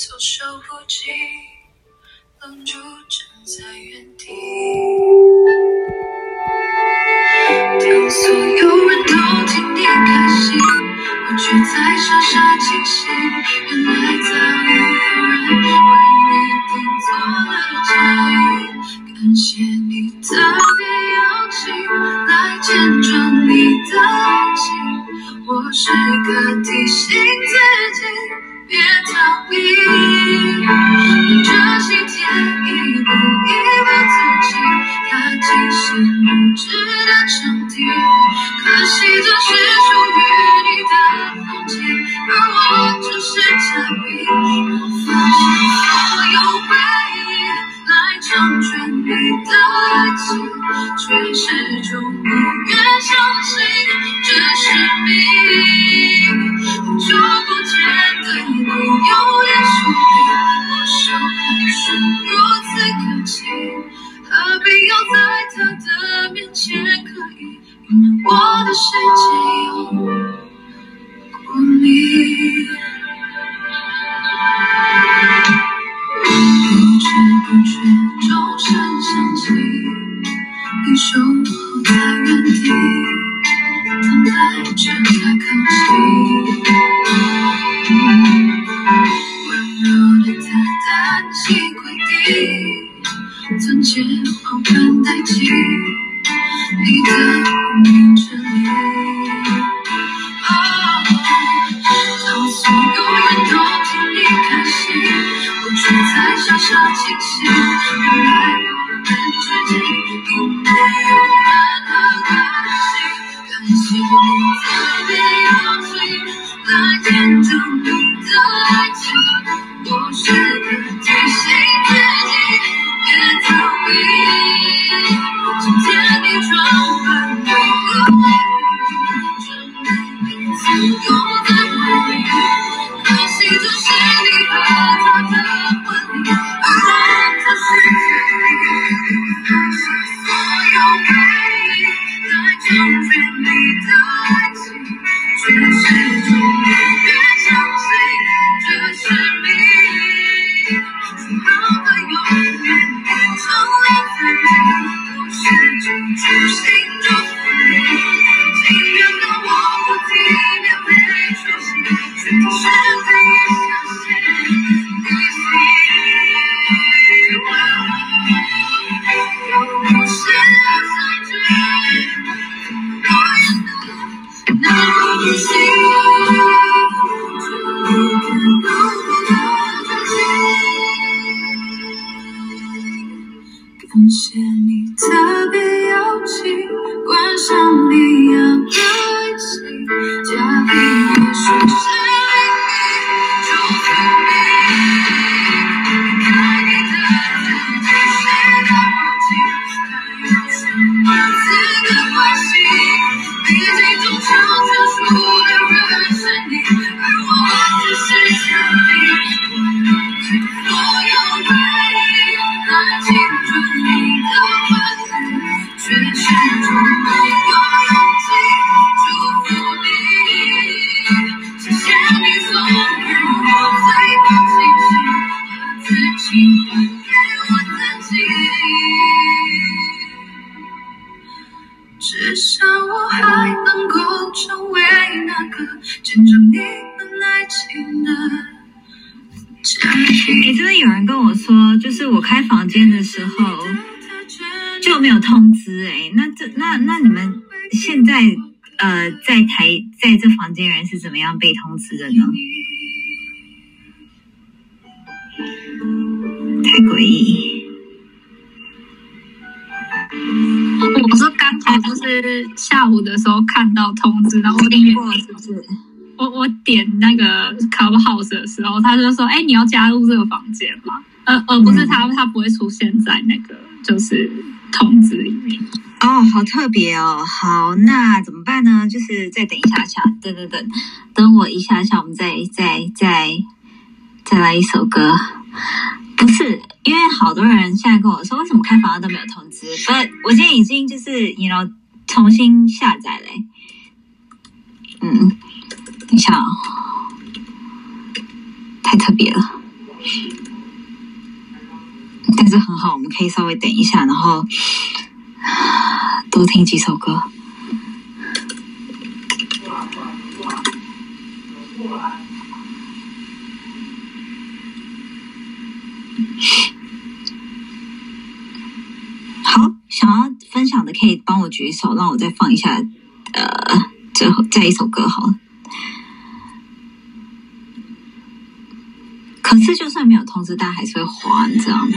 措手不及，愣住站在原地。当所有人都替你开心，我却在傻傻庆幸，原来早已有人为你订做了嫁衣。感谢你特别邀请来见证你的爱情，我时刻提醒自己这房间人是怎么样被通知的呢？太诡异。我是刚才就是下午的时候看到通知，然后我听点过是不是？我我点那个 Clubhouse 的时候，他就说：“哎，你要加入这个房间吗？”而而，不是他，他不会出现在那个就是通知里面。哦好特别哦好那怎么办呢？就是再等一下下等等等等我一下下我们再再再再来一首歌。不是因为好多人现在跟我说为什么开房都没有通知？不我现在已经就是你要重新下载嘞。嗯等一下哦太特别了。但是很好我们可以稍微等一下然后多听几首歌。好，想要分享的可以帮我举手，让我再放一下，呃，最后再一首歌好了。可是，就算没有通知，大家还是会花，你知道吗？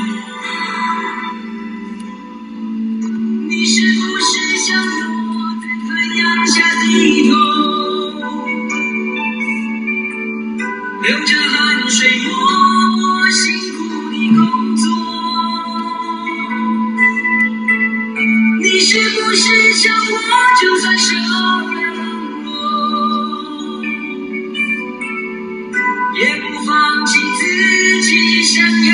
你是不是想让我在太阳下低头，流着汗水默默辛苦的工作？你是不是想我就算受了冷落，也不放弃自己想要。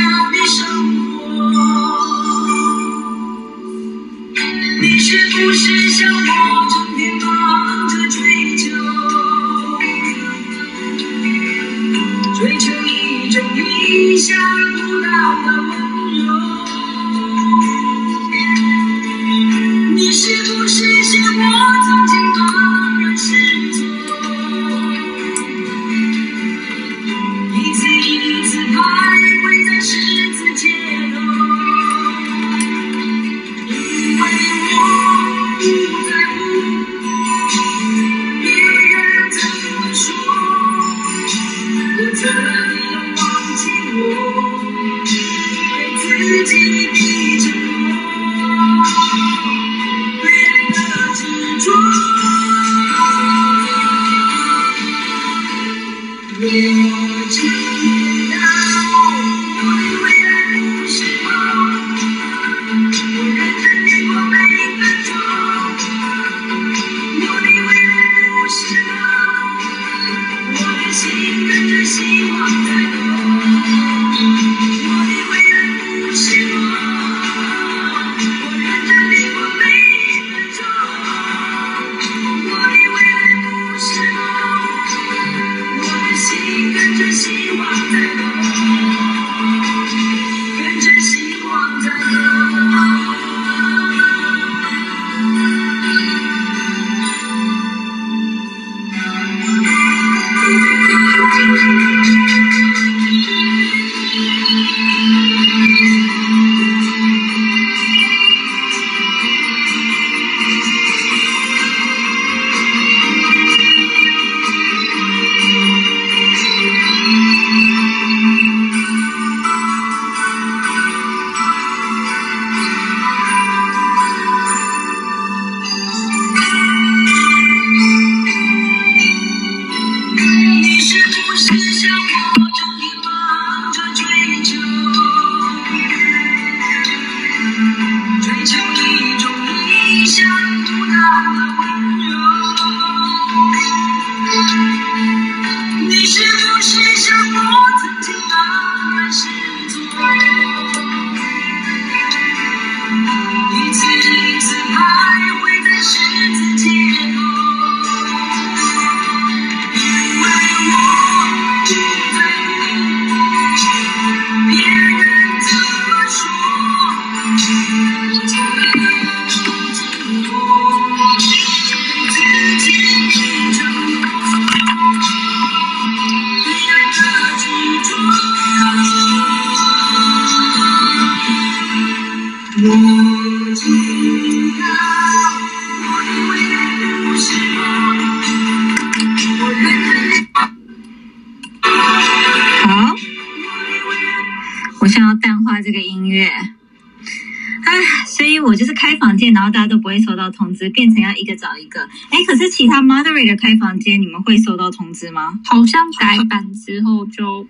开房间，你们会收到通知吗？好像改版之后就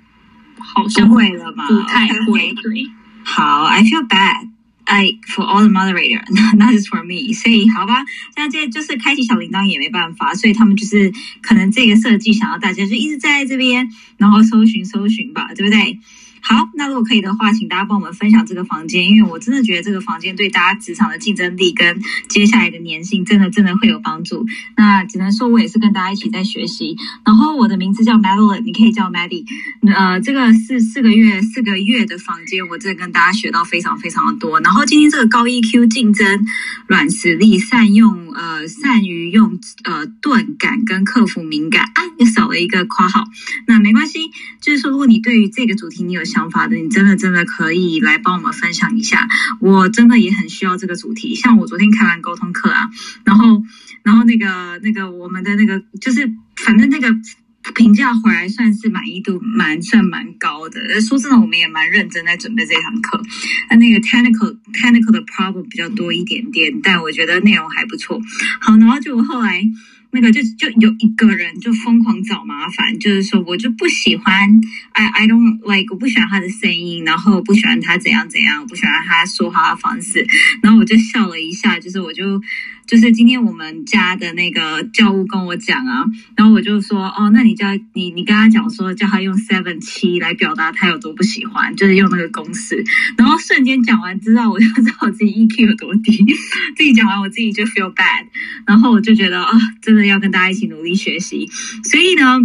好像会了吧，不太会。对，好，I feel bad。I for all the moderator, not just for me。所以好吧，那这就是开启小铃铛也没办法，所以他们就是可能这个设计想要大家就一直在这边，然后搜寻搜寻吧，对不对？好那如果可以的话，请大家帮我们分享这个房间，因为我真的觉得这个房间对大家职场的竞争力跟接下来的粘性，真的真的会有帮助。那只能说我也是跟大家一起在学习。然后我的名字叫 Madeline，你可以叫 Maddie。呃，这个四四个月四个月的房间，我真的跟大家学到非常非常的多。然后今天这个高 EQ 竞争、软实力、善用呃善于用呃钝感跟克服敏感啊，又少了一个括号。那没关系，就是说如果你对于这个主题你有想想法的，你真的真的可以来帮我们分享一下。我真的也很需要这个主题。像我昨天开完沟通课啊，然后然后那个那个我们的那个就是反正那个。评价回来算是满意度蛮算蛮高的。说真的，我们也蛮认真在准备这堂课。那那个 technical technical 的 problem 比较多一点点，但我觉得内容还不错。好，然后就后来那个就就有一个人就疯狂找麻烦，就是说我就不喜欢 I I don't like 我不喜欢他的声音，然后不喜欢他怎样怎样，我不喜欢他说话的方式。然后我就笑了一下，就是我就。就是今天我们家的那个教务跟我讲啊，然后我就说哦，那你叫你你跟他讲说，叫他用 seven 七来表达他有多不喜欢，就是用那个公式。然后瞬间讲完知道，我就知道我自己 EQ 有多低。自己讲完，我自己就 feel bad。然后我就觉得啊，真的要跟大家一起努力学习。所以呢。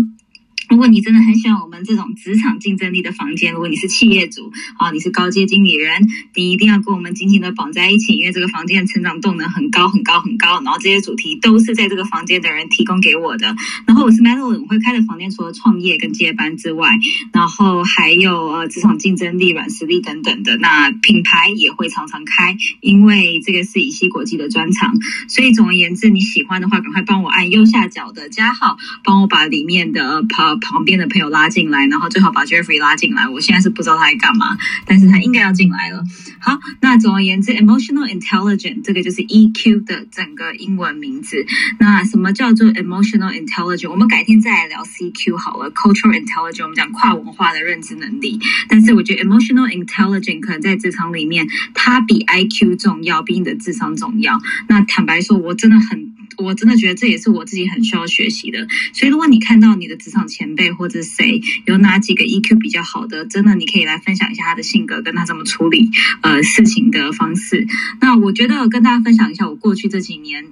如果你真的很喜欢我们这种职场竞争力的房间，如果你是企业主啊，你是高阶经理人，你一定要跟我们紧紧的绑在一起，因为这个房间的成长动能很高很高很高。然后这些主题都是在这个房间的人提供给我的。然后我是 Madeline，我会开的房间除了创业跟接班之外，然后还有呃职场竞争力、软实力等等的。那品牌也会常常开，因为这个是以西国际的专长。所以总而言之，你喜欢的话，赶快帮我按右下角的加号，帮我把里面的 pop 旁边的朋友拉进来，然后最好把 Jeffrey 拉进来。我现在是不知道他在干嘛，但是他应该要进来了。好，那总而言之，emotional intelligence 这个就是 EQ 的整个英文名字。那什么叫做 emotional intelligence？我们改天再来聊 CQ 好了。Cultural intelligence 我们讲跨文化的认知能力，但是我觉得 emotional intelligence 可能在职场里面，它比 IQ 重要，比你的智商重要。那坦白说，我真的很。我真的觉得这也是我自己很需要学习的，所以如果你看到你的职场前辈或者谁有哪几个 EQ 比较好的，真的你可以来分享一下他的性格跟他怎么处理呃事情的方式。那我觉得跟大家分享一下我过去这几年。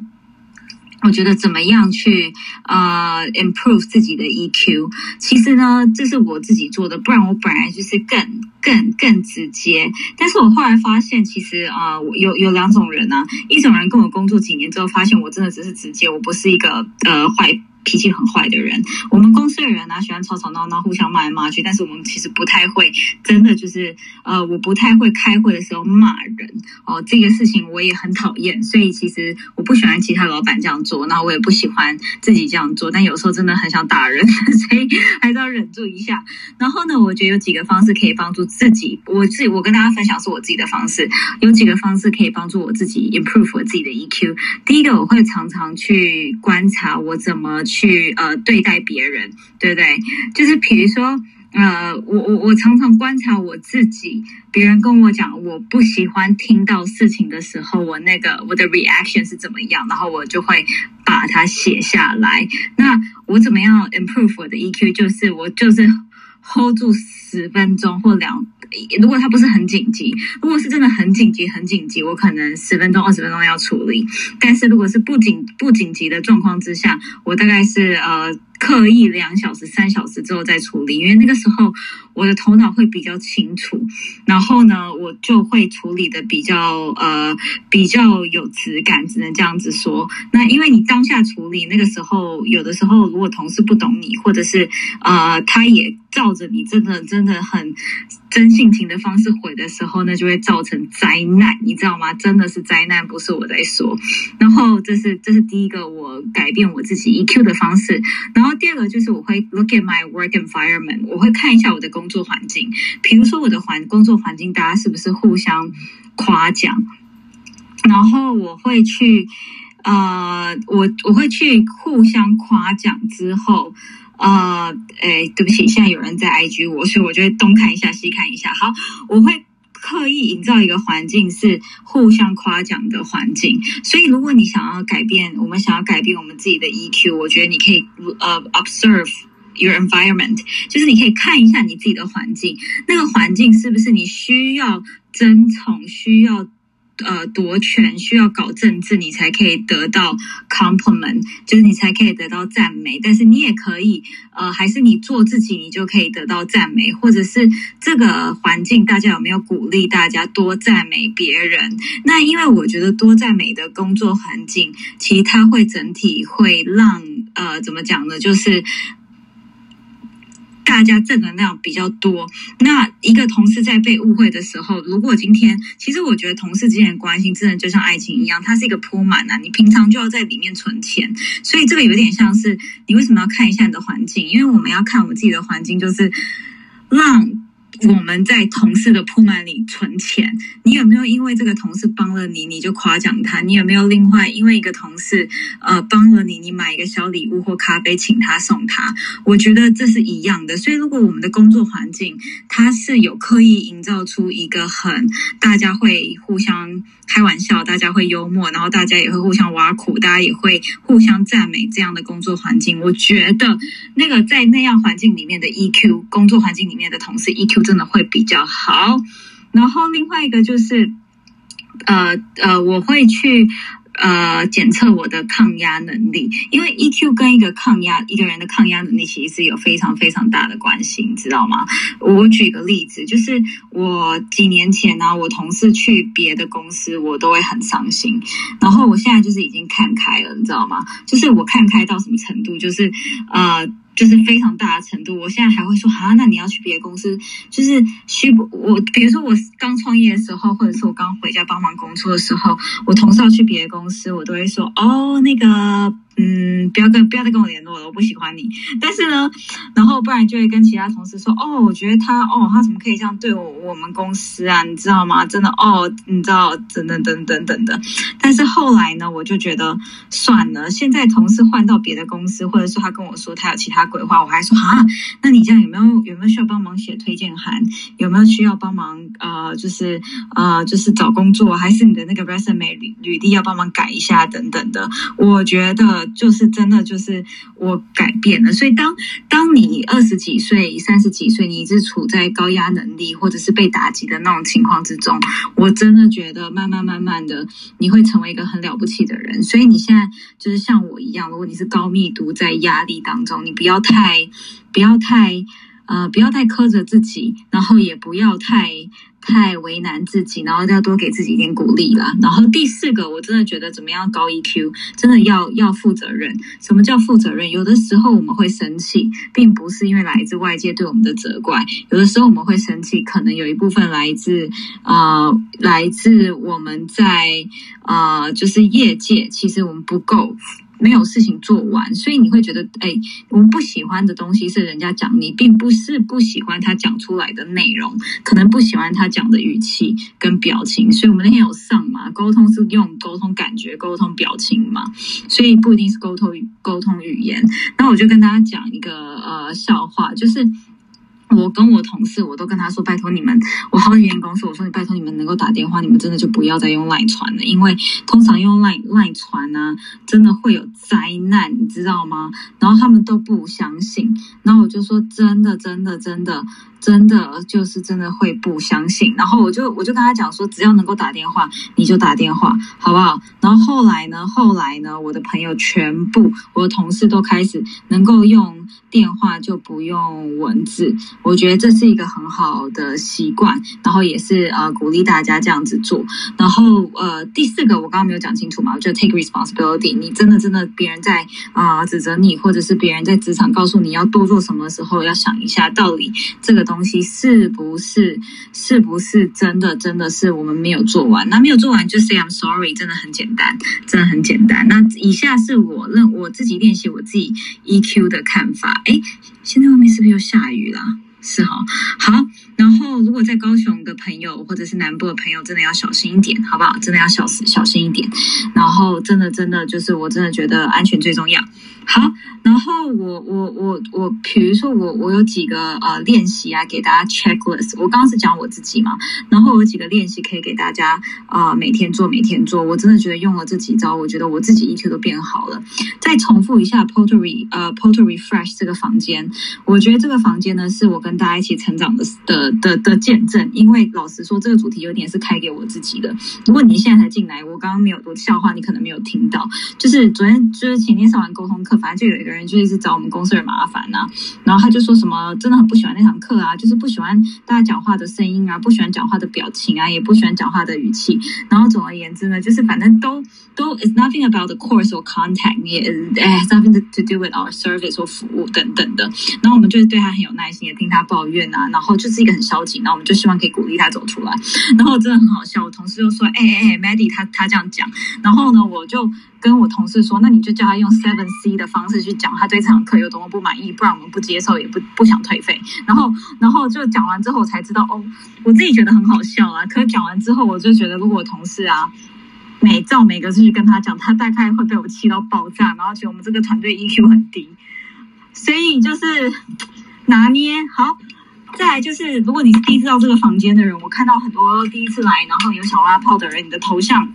我觉得怎么样去呃 improve 自己的 EQ？其实呢，这是我自己做的，不然我本来就是更更更直接。但是我后来发现，其实啊，有有两种人啊，一种人跟我工作几年之后，发现我真的只是直接，我不是一个呃坏。脾气很坏的人，我们公司的人呢喜欢吵吵闹闹，互相骂来骂去。但是我们其实不太会，真的就是呃，我不太会开会的时候骂人哦。这个事情我也很讨厌，所以其实我不喜欢其他老板这样做，那我也不喜欢自己这样做。但有时候真的很想打人，所以还是要忍住一下。然后呢，我觉得有几个方式可以帮助自己。我自己我跟大家分享是我自己的方式，有几个方式可以帮助我自己 improve 我自己的 EQ。第一个，我会常常去观察我怎么。去呃对待别人，对不对？就是比如说，呃，我我我常常观察我自己，别人跟我讲我不喜欢听到事情的时候，我那个我的 reaction 是怎么样，然后我就会把它写下来。那我怎么样 improve 我的 EQ？就是我就是 hold 住十分钟或两。如果他不是很紧急，如果是真的很紧急、很紧急，我可能十分钟、二十分钟要处理。但是如果是不紧不紧急的状况之下，我大概是呃。刻意两小时、三小时之后再处理，因为那个时候我的头脑会比较清楚，然后呢，我就会处理的比较呃比较有质感，只能这样子说。那因为你当下处理那个时候，有的时候如果同事不懂你，或者是呃他也照着你真的真的很真性情的方式回的时候，那就会造成灾难，你知道吗？真的是灾难，不是我在说。然后这是这是第一个我改变我自己 EQ 的方式，然后。第二个就是我会 look at my work environment，我会看一下我的工作环境，比如说我的环工作环境，大家是不是互相夸奖？然后我会去，呃，我我会去互相夸奖之后，呃，哎，对不起，现在有人在 IG 我，所以我就会东看一下西看一下。好，我会。刻意营造一个环境是互相夸奖的环境，所以如果你想要改变，我们想要改变我们自己的 EQ，我觉得你可以呃 observe your environment，就是你可以看一下你自己的环境，那个环境是不是你需要争宠、需要呃夺权、需要搞政治，你才可以得到 compliment，就是你才可以得到赞美。但是你也可以呃，还是你做自己，你就可以得到赞美，或者是这个环境大家有没有鼓励大家多赞美别人？那因为我觉得多赞美的工作环境，其实它会整体会让呃怎么讲呢？就是。大家正能量比较多。那一个同事在被误会的时候，如果今天，其实我觉得同事之间的关系真的就像爱情一样，它是一个铺满啊，你平常就要在里面存钱。所以这个有点像是你为什么要看一下你的环境？因为我们要看我们自己的环境，就是让。我们在同事的铺满里存钱，你有没有因为这个同事帮了你，你就夸奖他？你有没有另外因为一个同事呃帮了你，你买一个小礼物或咖啡请他送他？我觉得这是一样的。所以如果我们的工作环境它是有刻意营造出一个很大家会互相开玩笑，大家会幽默，然后大家也会互相挖苦，大家也会互相赞美这样的工作环境，我觉得那个在那样环境里面的 EQ 工作环境里面的同事 EQ。真的会比较好，然后另外一个就是，呃呃，我会去呃检测我的抗压能力，因为 EQ 跟一个抗压一个人的抗压能力其实是有非常非常大的关系，你知道吗？我举个例子，就是我几年前呢，我同事去别的公司，我都会很伤心，然后我现在就是已经看开了，你知道吗？就是我看开到什么程度，就是呃。就是非常大的程度，我现在还会说啊，那你要去别的公司，就是需不我，比如说我刚创业的时候，或者是我刚回家帮忙工作的时候，我同事要去别的公司，我都会说哦，那个。嗯，不要跟不要再跟我联络了，我不喜欢你。但是呢，然后不然就会跟其他同事说，哦，我觉得他，哦，他怎么可以这样对我我们公司啊？你知道吗？真的，哦，你知道，等等等等等等。但是后来呢，我就觉得算了。现在同事换到别的公司，或者说他跟我说他有其他规划，我还说啊，那你这样有没有有没有需要帮忙写推荐函？有没有需要帮忙呃，就是呃，就是找工作，还是你的那个 resume 履履历要帮忙改一下等等的？我觉得。就是真的，就是我改变了。所以当当你二十几岁、三十几岁，你一直处在高压能力或者是被打击的那种情况之中，我真的觉得慢慢慢慢的，你会成为一个很了不起的人。所以你现在就是像我一样，如果你是高密度在压力当中，你不要太不要太呃不要太苛责自己，然后也不要太。太为难自己，然后要多给自己一点鼓励啦。然后第四个，我真的觉得怎么样高 EQ，真的要要负责任。什么叫负责任？有的时候我们会生气，并不是因为来自外界对我们的责怪，有的时候我们会生气，可能有一部分来自啊，来自我们在啊，就是业界，其实我们不够。没有事情做完，所以你会觉得，哎，我们不喜欢的东西是人家讲你，并不是不喜欢他讲出来的内容，可能不喜欢他讲的语气跟表情。所以我们那天有上嘛，沟通是用沟通感觉、沟通表情嘛，所以不一定是沟通沟通语言。那我就跟大家讲一个呃笑话，就是。我跟我同事，我都跟他说：“拜托你们，我好几间公司，我说你拜托你们能够打电话，你们真的就不要再用赖传了，因为通常用赖赖传呢，真的会有灾难，你知道吗？然后他们都不相信，然后我就说：真的，真的，真的。”真的就是真的会不相信，然后我就我就跟他讲说，只要能够打电话，你就打电话，好不好？然后后来呢，后来呢，我的朋友全部，我的同事都开始能够用电话就不用文字，我觉得这是一个很好的习惯，然后也是呃鼓励大家这样子做。然后呃第四个我刚刚没有讲清楚嘛，我觉得 take responsibility，你真的真的别人在啊指责你，或者是别人在职场告诉你要多做什么时候，要想一下到底这个。东西是不是是不是真的真的是我们没有做完？那没有做完就 say I'm sorry，真的很简单，真的很简单。那以下是我认我自己练习我自己 EQ 的看法。哎，现在外面是不是又下雨了？是哈，好。然后如果在高雄的朋友或者是南部的朋友，真的要小心一点，好不好？真的要小小心一点。然后真的真的就是我真的觉得安全最重要。好，然后我我我我，比如说我我有几个呃练习啊，给大家 checklist。我刚刚是讲我自己嘛，然后有几个练习可以给大家啊、每天做，每天做。我真的觉得用了这几招，我觉得我自己 EQ 都变好了。再重复一下 pottery 呃 pottery fresh 这个房间，我觉得这个房间呢是我跟大家一起成长的的的的见证。因为老实说，这个主题有点是开给我自己的。如果你现在才进来，我刚刚没有我笑话，你可能没有听到。就是昨天就是前天上完沟通课，反正就有一个人就一直找我们公司的麻烦呐、然后他就说什么真的很不喜欢那堂课啊，就是不喜欢大家讲话的声音啊，不喜欢讲话的表情啊，也不喜欢讲话的语气。然后总而言之呢，就是反正都都 is nothing about the course or contact，也 is nothing to do with our service 或服务等等的。然后我们就是对他很有耐心，也听他抱怨啊，然后就是一个很消极，然后我们就希望可以鼓励他走出来。然后真的很好笑，我同事就说：“哎哎哎，Maddy，他他这样讲。”然后呢，我就跟我同事说：“那你就叫他用 Seven C 的方式去讲，他对这堂课有多么不满意，不然我们不接受，也不不想退费。”然后，然后就讲完之后，我才知道哦，我自己觉得很好笑啊。可是讲完之后，我就觉得，如果我同事啊。每照每个字去跟他讲，他大概会被我气到爆炸，然后觉得我们这个团队 EQ 很低，所以就是拿捏好。再来就是，如果你是第一次到这个房间的人，我看到很多第一次来，然后有小蛙泡的人，你的头像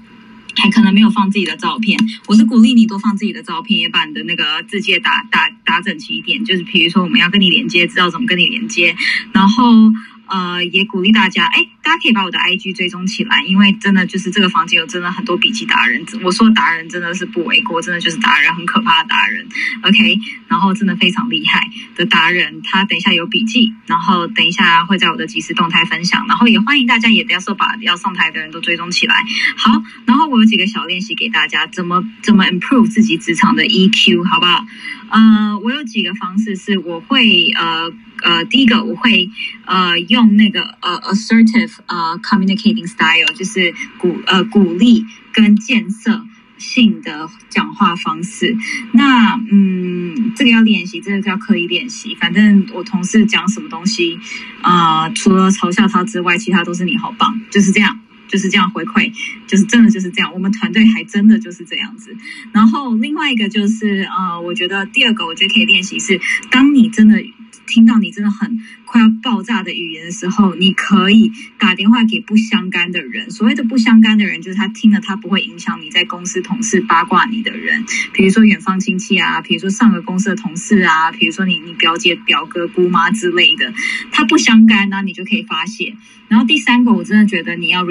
还可能没有放自己的照片。我是鼓励你多放自己的照片，也把你的那个字界打打打整齐一点。就是比如说我们要跟你连接，知道怎么跟你连接，然后。呃，也鼓励大家，哎，家可以把我的 IG 追踪起来，因为真的就是这个房间有真的很多笔记达人。我说达人真的是不为过，真的就是达人，很可怕的达人。OK，然后真的非常厉害的达人，他等一下有笔记，然后等一下会在我的即时动态分享，然后也欢迎大家也不要说把要上台的人都追踪起来。好，然后我有几个小练习给大家，怎么怎么 improve 自己职场的 EQ，好不好？呃，我有几个方式是我会呃呃，第一个我会呃用那个呃 assertive 呃 communicating style，就是鼓呃鼓励跟建设性的讲话方式。那嗯，这个要练习，这个叫刻意练习。反正我同事讲什么东西，啊，除了嘲笑他之外，其他都是你好棒，就是这样。就是这样回馈，就是真的就是这样。我们团队还真的就是这样子。然后另外一个就是呃，我觉得第二个我觉得可以练习是，当你真的听到你真的很快要爆炸的语言的时候，你可以打电话给不相干的人。所谓的不相干的人，就是他听了他不会影响你在公司同事八卦你的人，比如说远方亲戚啊，比如说上个公司的同事啊，比如说你你表姐、表哥、姑妈之类的，他不相干那、你就可以发泄。然后第三个，我真的觉得你要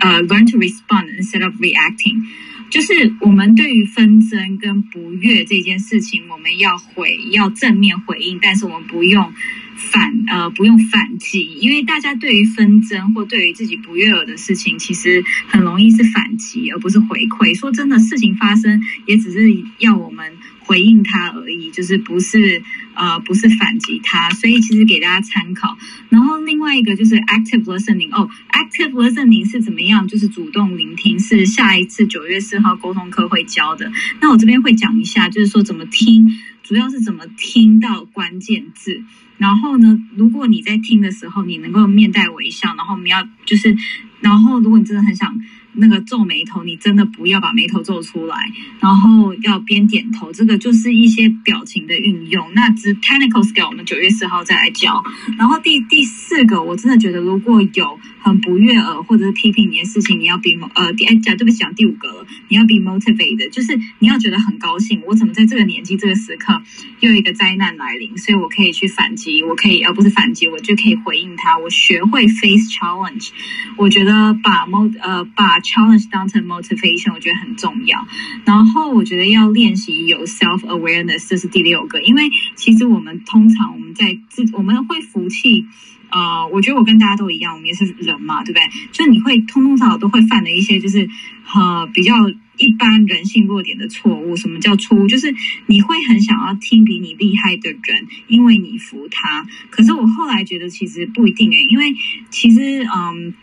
呃、uh,，learn to respond instead of reacting，就是我们对于纷争跟不悦这件事情，我们要回要正面回应，但是我们不用反呃不用反击，因为大家对于纷争或对于自己不悦的事情，其实很容易是反击，而不是回馈。说真的，事情发生也只是要我们回应它而已，就是不是呃不是反击他，所以其实给大家参考。然后另外一个就是 active listening 哦，active listening 是怎么样？就是主动聆听，是下一次九月四号沟通课会教的。那我这边会讲一下，就是说怎么听，主要是怎么听到关键字。然后呢，如果你在听的时候，你能够面带微笑，然后我们要就是，然后如果你真的很想。那个皱眉头，你真的不要把眉头皱出来，然后要边点头，这个就是一些表情的运用。那只 technical skill 我们九月四号再来教。然后第第四个，我真的觉得如果有很不悦耳或者是批评你的事情，你要 be 呃第哎讲对不起讲第五个了，你要 be motivated，就是你要觉得很高兴，我怎么在这个年纪这个时刻又一个灾难来临，所以我可以去反击，我可以而不是反击，我就可以回应他，我学会 face challenge。我觉得把 mo 呃把 challenge 当成 motivation，我觉得很重要。然后我觉得要练习有 self awareness，这是第六个。因为其实我们通常我们在自我们会服气，呃，我觉得我跟大家都一样，我们也是人嘛，对不对？就你会通通常常都会犯的一些就是呃比较一般人性弱点的错误。什么叫错误？就是你会很想要听比你厉害的人，因为你服他。可是我后来觉得其实不一定诶、因为其实嗯。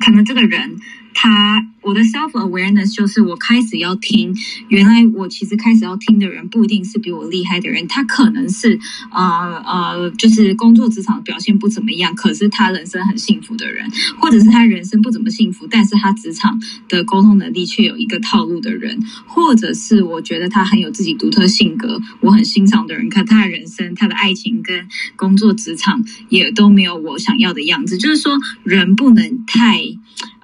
可能这个人他我的 self awareness 就是我开始要听，原来我其实开始要听的人不一定是比我厉害的人，他可能是呃呃，就是工作职场表现不怎么样，可是他人生很幸福的人，或者是他人生不怎么幸福，但是他职场的沟通能力却有一个套路的人，或者是我觉得他很有自己独特性格，我很欣赏的人，可他的人生、他的爱情跟工作职场也都没有我想要的样子，就是说人不能太。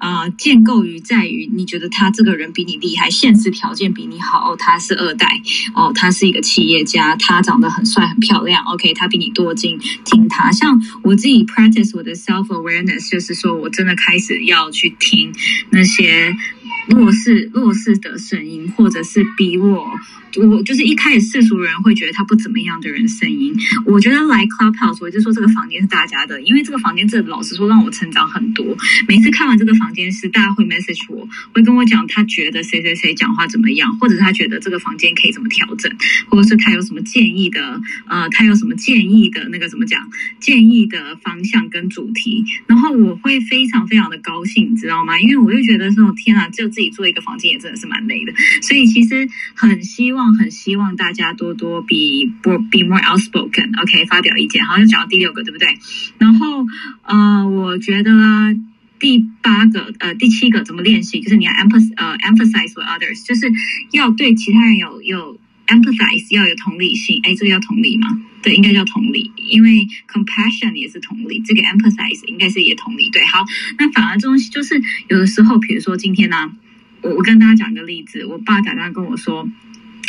啊、建构于在于你觉得他这个人比你厉害，现实条件比你好，哦，他是二代，哦，他是一个企业家，他长得很帅很漂亮，OK，他比你多金，听他。像我自己 practice 我的 self awareness，就是说我真的开始要去听那些弱势弱势的声音，或者是比我。我就是一开始世俗人会觉得他不怎么样的人声音，我觉得来 Clubhouse，我就说这个房间是大家的，因为这个房间这老实说让我成长很多。每次看完这个房间是大家会 message 我，会跟我讲他觉得谁谁谁讲话怎么样，或者他觉得这个房间可以怎么调整，或者是他有什么建议的，呃，他有什么建议的那个怎么讲，建议的方向跟主题，然后我会非常非常的高兴，你知道吗？因为我就觉得说天啊，就自己做一个房间也真的是蛮累的，所以其实很希望很希望大家多多 be be more outspoken，OK，、发表意见。好，就讲到第六个，对不对？然后呃，我觉得。第八个，呃，第七个怎么练习？就是你要 emphasize，呃，emphasize with others，就是要对其他人有有 empathize，要有同理心。哎，这个叫同理吗？对，应该叫同理，因为 compassion 也是同理，这个 empathize 应该是也同理。对，好，那反而这东西就是有的时候，比如说今天呢、我我跟大家讲一个例子，我爸打电话跟我说。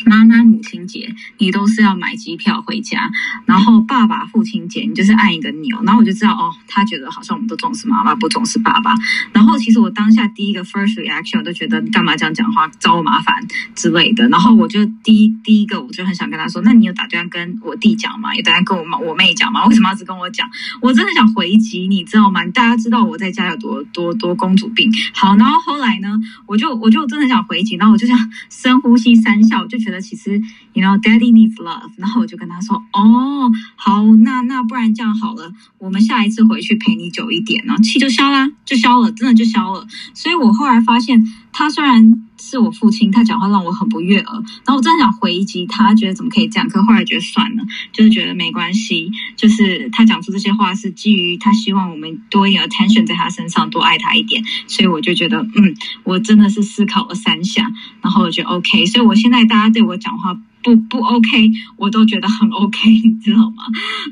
妈妈母亲节，你都是要买机票回家，然后爸爸父亲节，你就是按一个钮，然后我就知道哦，他觉得好像我们都重视妈妈，不重视爸爸。然后其实我当下第一个 first reaction 我都觉得你干嘛这样讲话，找我麻烦之类的。然后我就第一第一个我就很想跟他说，那你有打算跟我弟讲吗？有打算跟我妈我妹讲吗？为什么要只跟我讲？我真的想回击，你知道吗？大家知道我在家有多多多公主病。好，然后后来呢，我就我就真的想回击，然后我就想深呼吸三下，我就觉得其实，you know，daddy needs love。然后我就跟他说，哦，好，那那不然这样好了，我们下一次回去陪你久一点，然后气就消啦，就消了，真的就消了。所以我后来发现，他虽然是我父亲，他讲话让我很不悦耳，然后我真的想回击他，觉得怎么可以这样？可后来觉得算了，就是觉得没关系，就是他讲出这些话是基于他希望我们多一点 attention 在他身上，多爱他一点，所以我就觉得，嗯，我真的是思考了三下，然后我觉得 OK，所以我现在大家对我讲话。不不 OK，我都觉得很 OK，你知道吗？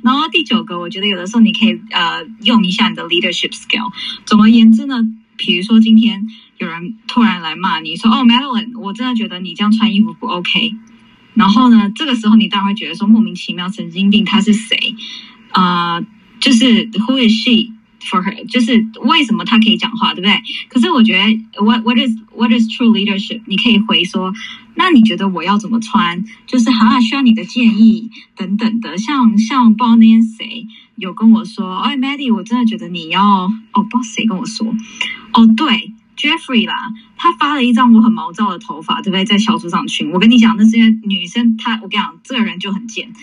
然后第九个，我觉得有的时候你可以呃用一下你的 leadership skill。总而言之呢，比如说今天有人突然来骂你说：“哦，Madeline，我真的觉得你这样穿衣服不 OK。”然后呢，这个时候你当然会觉得说莫名其妙，神经病，他是谁？啊、呃，就是 Who is she for her？就是为什么他可以讲话，对不对？可是我觉得 What What is What is true leadership？你可以回说。那你觉得我要怎么穿？就是好像需要你的建议等等的。像像不知道那天谁有跟我说，哎，Maddie，我真的觉得你要哦，不知道谁跟我说，哦，对，Jeffrey 啦，他发了一张我很毛躁的头发，对不对？在小组长群，我跟你讲，那些女生，她我跟你讲，这个人就很贱。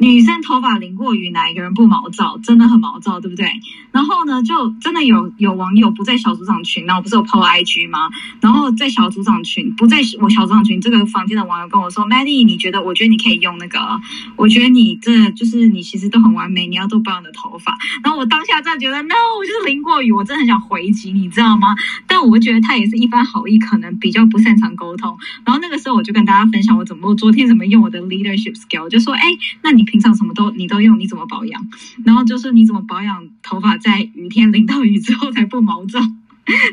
女生头发淋过雨，哪一个人不毛躁？真的很毛躁，对不对？然后呢，就真的有有网友不在小组长群，然后不是有 PO IG 吗？然后在小组长群，不在我小组长群这个房间的网友跟我说：“Maddie，你觉得？我觉得你可以用那个，我觉得你这就是你其实都很完美，你要多保养的头发。”然后我当下真的觉得，no，我就是淋过雨，我真的很想回击，你知道吗？但我觉得他也是一番好意，可能比较不擅长沟通。然后那个时候我就跟大家分享我怎么我昨天怎么用我的 leadership skill，我就说：“哎，那你平常什么都你都用，你怎么保养？然后就是你怎么保养头发，在雨天淋到雨之后才不毛躁，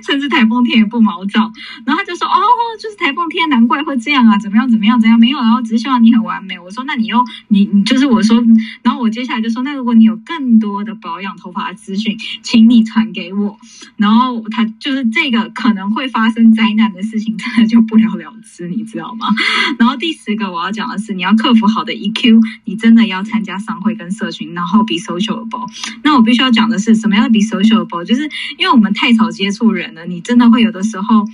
甚至台风天也不毛躁。然后他就说：哦，就是台风天，难怪会这样啊，怎么样怎么样怎样？没有，然后只是希望你很完美。我说：那你又你你就是我说，然后我接下来就说：那如果你有更多的保养头发的资讯，请你传给我。然后他就是这个可能会发生灾难的事情，真的就不了了之，你知道吗？然后第十个我要讲的是，你要克服好的 EQ，你真的要参加商会跟社群，然后 be sociable。那我必须要讲的是，什么样的 be sociable？就是因为我们太少接触人了，你真的会有的时候。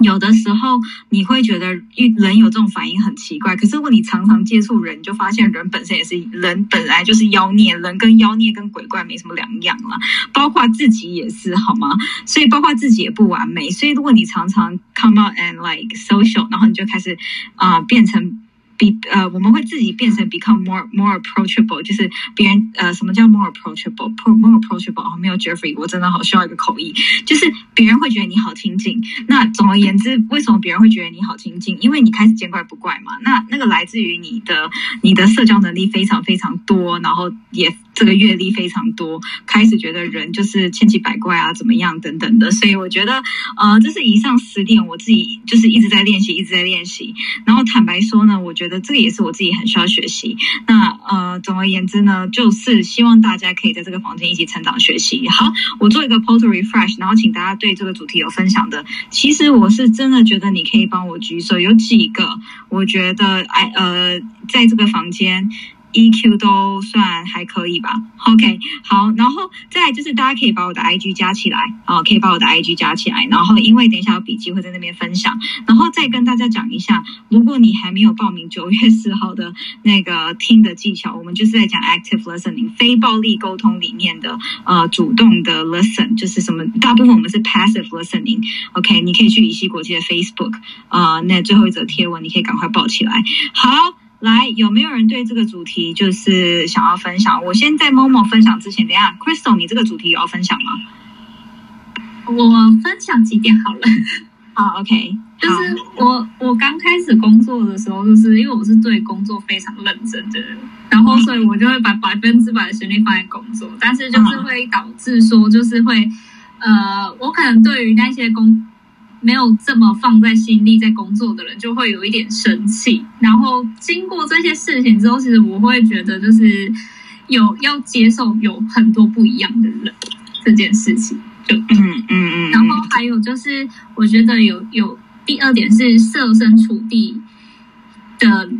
有的时候你会觉得人有这种反应很奇怪，可是如果你常常接触人，你就发现人本身也是人，本来就是妖孽，人跟妖孽跟鬼怪没什么两样了，包括自己也是，好吗？所以包括自己也不完美，所以如果你常常 come out and like social，然后你就开始啊、变成。比呃，我们会自己变成 become more more approachable，就是别人呃，什么叫 more approachable，more approachable 哦，没有 Jeffrey，我真的好需要一个口译，就是别人会觉得你好亲近。那总而言之，为什么别人会觉得你好亲近？因为你开始见怪不怪嘛。那那个来自于你的你的社交能力非常非常多，然后也这个阅历非常多，开始觉得人就是千奇百怪啊，怎么样等等的。所以我觉得呃，这是以上十点，我自己就是一直在练习，一直在练习。然后坦白说呢，我觉得这个也是我自己很需要学习。那呃，总而言之呢，就是希望大家可以在这个房间一起成长学习。好，我做一个 post refresh，然后请大家对这个主题有分享的。其实我是真的觉得你可以帮我举手，有几个我觉得哎呃，在这个房间。EQ 都算还可以吧，OK，好，然后再就是大家可以把我的 IG 加起来啊、可以把我的 IG 加起来，然后因为等一下有笔记会在那边分享，然后再跟大家讲一下，如果你还没有报名九月四号的那个听的技巧，我们就是在讲 active listening 非暴力沟通里面的呃主动的 listen，就是什么，大部分我们是 passive listening，OK，、你可以去乙烯国际的 Facebook 啊、那最后一则贴文你可以赶快报起来，好。来，有没有人对这个主题就是想要分享？我先在 Momo 分享之前，等下 Crystal，你这个主题有要分享吗？我分享几点好了。好，OK，就是我我刚开始工作的时候，就是因为我是对工作非常认真的人，然后所以我就会把百分之百的精力放在工作，但是就是会导致说，就是会呃，我可能对于那些工没有这么放在心力在工作的人，就会有一点生气。然后经过这些事情之后，其实我会觉得就是有要接受有很多不一样的人这件事情，就嗯嗯嗯，然后还有就是，我觉得有有第二点是设身处地的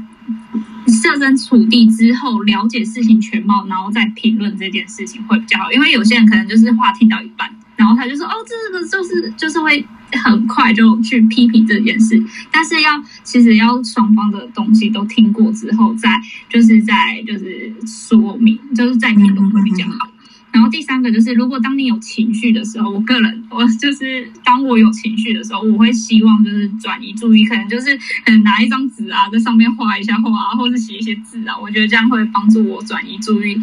设身处地之后，了解事情全貌，然后再评论这件事情会比较好。因为有些人可能就是话听到一半，然后他就说：“哦，这个就是就是会很快就去批评这件事。”但是要其实要双方的东西都听过之后，再就是在就是说明，就是再评论会比较好。然后第三个就是，如果当你有情绪的时候，我个人我就是当我有情绪的时候，我会希望就是转移注意，可能就是可能拿一张纸啊，在上面画一下画啊，或者写一些字啊，我觉得这样会帮助我转移注意，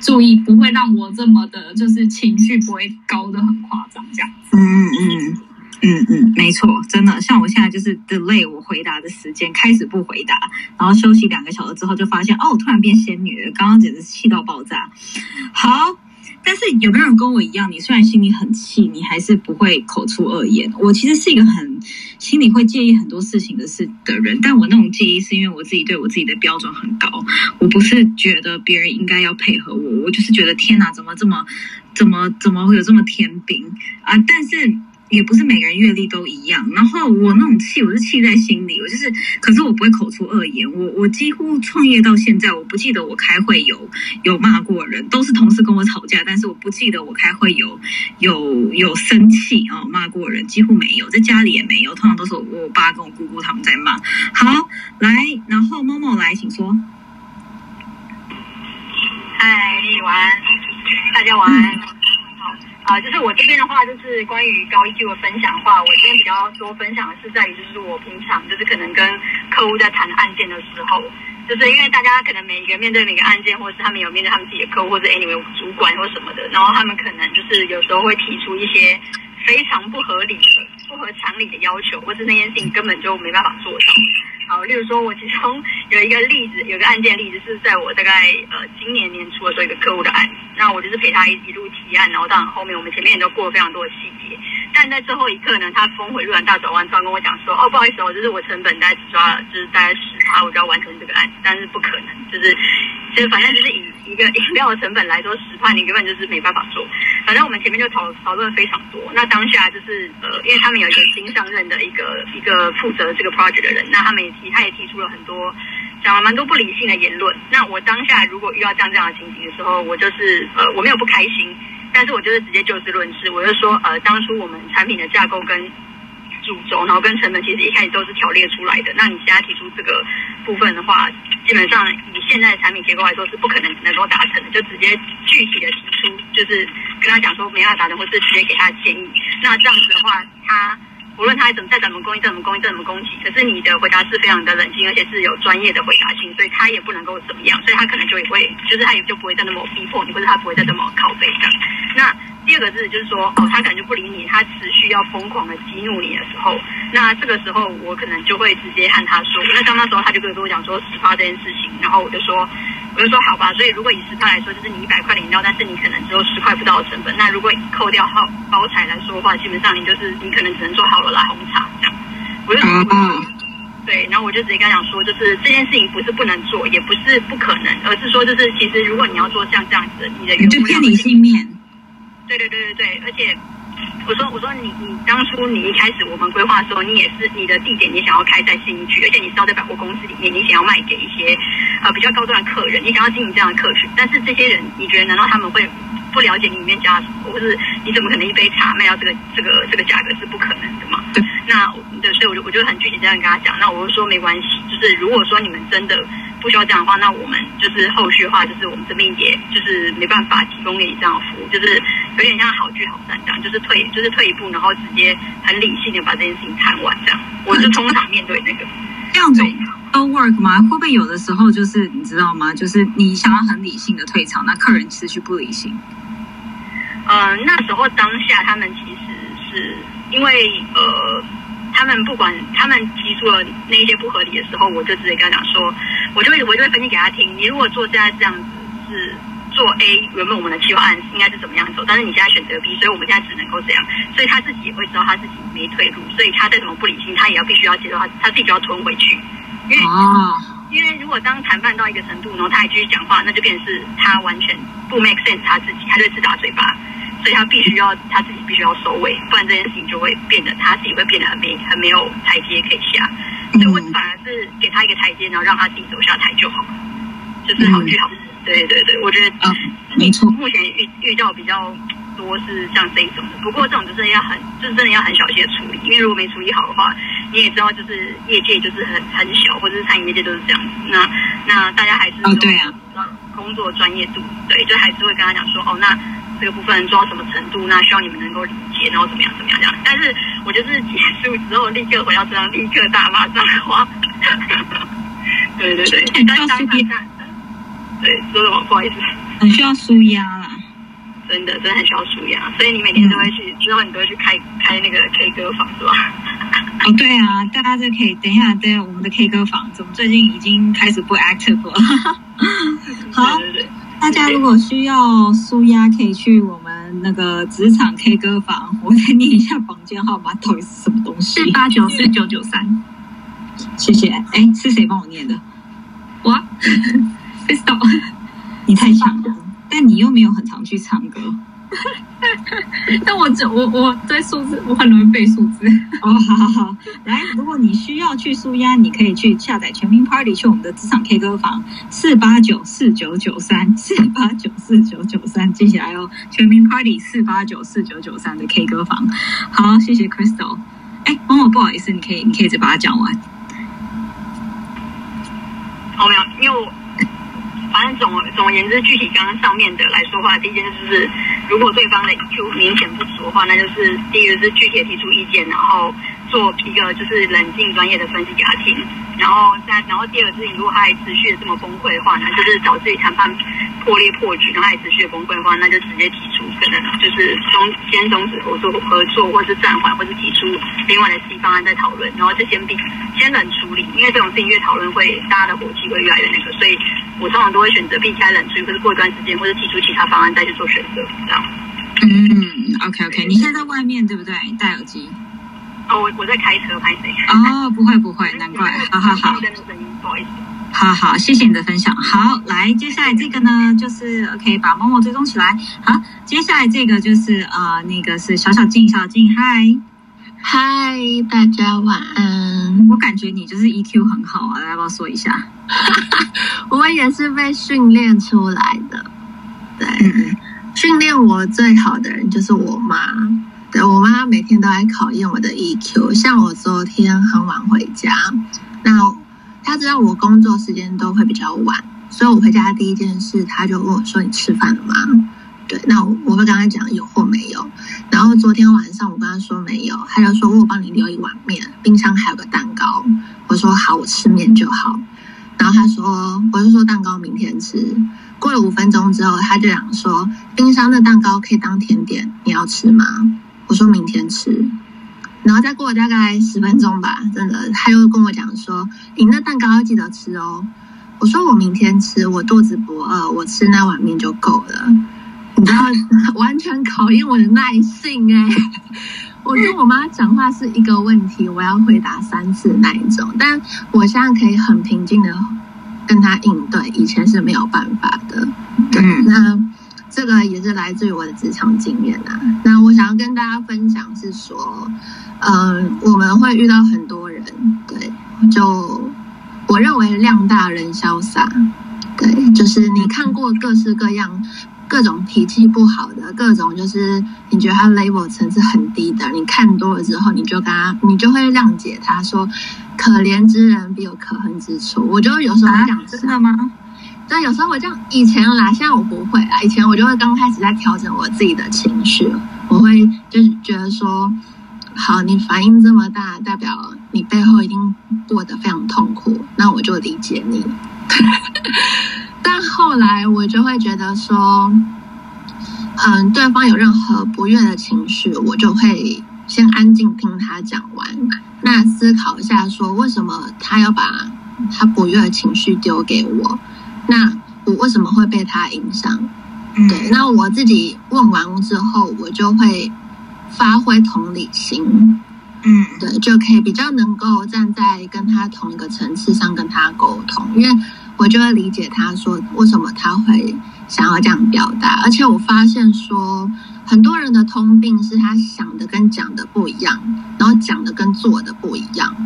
注意不会让我这么的，就是情绪不会高的很夸张这样。嗯嗯嗯嗯，没错，真的，像我现在就是 delay 我回答的时间，开始不回答，然后休息两个小时之后，就发现哦，突然变仙女了，刚刚简直气到爆炸。好。但是有没有人跟我一样？你虽然心里很气，你还是不会口出恶言。我其实是一个很心里会介意很多事情的事的人，但我那种介意是因为我自己对我自己的标准很高。我不是觉得别人应该要配合我，我就是觉得天哪，怎么这么怎么怎么会有这么天兵啊？但是。也不是每个人阅历都一样，然后我那种气，我是气在心里，我就是，可是我不会口出恶言。我我几乎创业到现在，我不记得我开会有有骂过人，都是同事跟我吵架，但是我不记得我开会有有有生气啊、骂过人，几乎没有，在家里也没有，通常都是我我爸跟我姑姑他们在骂。好，来，然后某某来，请说。嗨，晚安，大家晚安。好，啊、就是我这边的话，就是关于高 EQ 的分享的话，我这边比较多分享的是在于，就是我平常就是可能跟客户在谈案件的时候，就是因为大家可能每一个面对每个案件，或者是他们有面对他们自己的客户，或者 anyway 主管或什么的，然后他们可能就是有时候会提出一些非常不合理的、不合常理的要求，或是那件事情根本就没办法做到。好，例如说，我其中 有一个例子，有个案件例子是在我大概呃今年年初的时候，一个客户的案子，那我就是陪他一一路提案，然后到很后面，我们前面也都过了非常多的细节，但在最后一刻呢，他峰回路转大转弯，突然跟我讲说，哦，不好意思哦，就是我成本大概只抓了就是大概十趴，我就要完成这个案子，但是不可能，就是就是反正就是以一个饮料的成本来说，十趴你根本就是没办法做。反正我们前面就讨讨论非常多。那当下就是呃，因为他们有一个新上任的一个一个负责这个 project 的人，那他们也提，他也提出了很多讲了蛮多不理性的言论。那我当下如果遇到这样这样的情形的时候，我就是呃，我没有不开心，但是我就是直接就事论事，我就说呃，当初我们产品的架构跟主轴，然后跟成本其实一开始都是条列出来的。那你现在提出这个部分的话，基本上以现在的产品结构来说是不可能能够达成的，就直接具体的提出，就是跟他讲说没办法达成，或是直接给他建议。那这样子的话，他。无论他怎么再怎么攻击，再怎么攻击，再怎么攻击，可是你的回答是非常的冷静，而且是有专业的回答性，所以他也不能够怎么样，所以他可能就也会，就是他也就不会再那么逼迫你，或者他不会再这么靠背的。那第二个字就是说，哦，他可能就不理你，他持续要疯狂的激怒你的时候，那这个时候我可能就会直接和他说，那像那时候他就跟我讲说十趴这件事情，然后我就说。我就说好吧，所以如果以十块来说，就是你一百块的饮料，但是你可能只有十块不到的成本。那如果扣掉好包材来说的话，基本上你就是你可能只能做好了啦红茶这样。我就对，然后我就直接跟他讲说，就是这件事情不是不能做，也不是不可能，而是说就是其实如果你要做像这样子，你的原就偏理性面。对对对对对，而且。我说，我说你，你当初你一开始我们规划的时候，你也是你的地点，你想要开在新区，而且你是要在百货公司里面，你想要卖给一些呃比较高端的客人，你想要经营这样的客群。但是这些人，你觉得难道他们会不了解你里面加什么，或是你怎么可能一杯茶卖到这个这个这个价格是不可能的嘛？对。那对，所以我就我就很具体这样跟他讲。那我就说没关系，就是如果说你们真的。不需要这样的话，那我们就是后续的话，就是我们这边也就是没办法提供给你这样的服务，就是有点像好聚好散这样，就是退就是退一步，然后直接很理性的把这件事情谈完这样。我是通常面对那个这样子都 work 吗？会不会有的时候就是你知道吗？就是你想要很理性的退场，那客人持续不理性。呃，那时候当下他们其实是因为呃。他们不管他们提出了那一些不合理的时候，我就直接跟他讲说，我就会我就会分析给他听。你如果做现在这样子是做 A，原本我们的计划案应该是怎么样走，但是你现在选择 B，所以我们现在只能够这样。所以他自己也会知道他自己没退路，所以他再怎么不理性，他也要必须要接受他他自己就要吞回去。因为啊因为如果当谈判到一个程度，然后他还继续讲话，那就变成是他完全不 make sense 他自己，他就自打嘴巴。所以他必须要他自己必须要收尾，不然这件事情就会变得他自己会变得很没很没有台阶可以下。所以我反而是给他一个台阶，然后让他自己走下台就好了，就是好聚好散。对对对，我觉得啊，没错。目前遇遇到比较多是像这一种的，不过这种就是要很就是真的要很小心的处理，因为如果没处理好的话，你也知道就是业界就是很很小，或者是餐饮业界都是这样子。那那大家还是哦对啊，工作专业度对，就还是会跟他讲说哦那。这个部分做到什么程度？那希望你们能够理解，然后怎么样怎么样这样。但是我就是结束之后立刻回到车上，立刻大骂脏话。对 对对，很需要舒压。对，说什么？不好意思，很需要舒压啦。真的，真的很需要舒压。所以你每天都会去，之后你都会去开开那个 K 歌房是吧？哦，对啊，大家就可以等一下，对我们的 K 歌房怎么最近已经开始不 active 了？好。对对对。大家如果需要舒压，可以去我们那个职场 K 歌房。我再念一下房间号码，到底是什么东西？四八九四九九三。谢谢。哎，是谁帮我念的？我。知道。你太强了，但你又没有很常去唱歌。但我只我我对数字我很容易背数字哦，好好好，来，如果你需要去舒压，你可以去下载全民 Party，去我们的职场 K 歌房四八九四九九三四八九四九九三，记起来哦，全民 Party 四八九四九九三的 K 歌房。好，谢谢 Crystal。哎，某某不好意思，你可以你可以再把它讲完。好，没有，因为我。反正总总而言之，具体刚刚上面的来说话，第一件就是，如果对方的 EQ 明显不足的话，那就是第一个是具体提出意见，然后。做一个就是冷静专业的分析给他听，然后再然后第二个事情，如果他还持续的这么崩溃的话呢，就是导致谈判破裂破局，然后还持续崩溃的话，那就直接提出可能就是中先终止合作合作，或是暂缓，或是提出另外的 C 方案再讨论，然后就先避先冷处理，因为这种事情越讨论会大家的火气会越来越那个，所以我通常都会选择避开冷处理，或者过一段时间，或者提出其他方案再去做选择，这样。嗯，OK OK，你现在在外面对不对？戴耳机。哦，我我在开车，拍谁？哦，不会不会，难怪，好好好。不好意思。好好，谢谢你的分享。好，来，接下来这个呢，就是 OK，把默默追踪起来。好，接下来这个就是呃，那个是小小静，小静，嗨，嗨，大家晚安。我感觉你就是 EQ 很好啊，要不要说一下？我也是被训练出来的。对，训练我最好的人就是我妈。我妈每天都在考验我的 EQ。像我昨天很晚回家，那她知道我工作时间都会比较晚，所以我回家第一件事，她就问我说：“你吃饭了吗？”对，那我我会跟她讲有或没有。然后昨天晚上我跟她说没有，她就说：“我帮你留一碗面，冰箱还有个蛋糕。”我说：“好，我吃面就好。”然后她说：“我就说蛋糕明天吃。”过了五分钟之后，她就想说：“冰箱的蛋糕可以当甜点，你要吃吗？”我说明天吃。然后再过了大概十分钟吧，真的，他又跟我讲说：“你那蛋糕要记得吃哦。”我说：“我明天吃，我肚子不饿，我吃那碗面就够了。”你知道，完全考验我的耐性哎！我跟我妈讲话是一个问题，我要回答三次那一种，但我现在可以很平静的跟她应对，以前是没有办法的。对，那这个也是来自于我的职场经验啊。那我想要跟大家分享是说，嗯，我们会遇到很多人，对，就我认为量大人潇洒，对，就是你看过各式各样。各种脾气不好的，各种就是你觉得他 level 层次很低的，你看多了之后，你就跟他，你就会谅解他，说可怜之人必有可恨之处。我就有时候会这样，真的吗？但，有时候我这样，以前啦，现在我不会啦。以前我就会刚开始在调整我自己的情绪，我会就是觉得说，好，你反应这么大，代表你背后一定过得非常痛苦，那我就理解你。但后来我就会觉得说，嗯，对方有任何不悦的情绪，我就会先安静听他讲完，那思考一下说，为什么他要把他不悦的情绪丢给我？那我为什么会被他影响？对，那我自己问完之后，我就会发挥同理心，嗯，对，就可以比较能够站在跟他同一个层次上跟他沟通，因为。我就会理解他说为什么他会想要这样表达，而且我发现说很多人的通病是他想的跟讲的不一样，然后讲的跟做的不一样。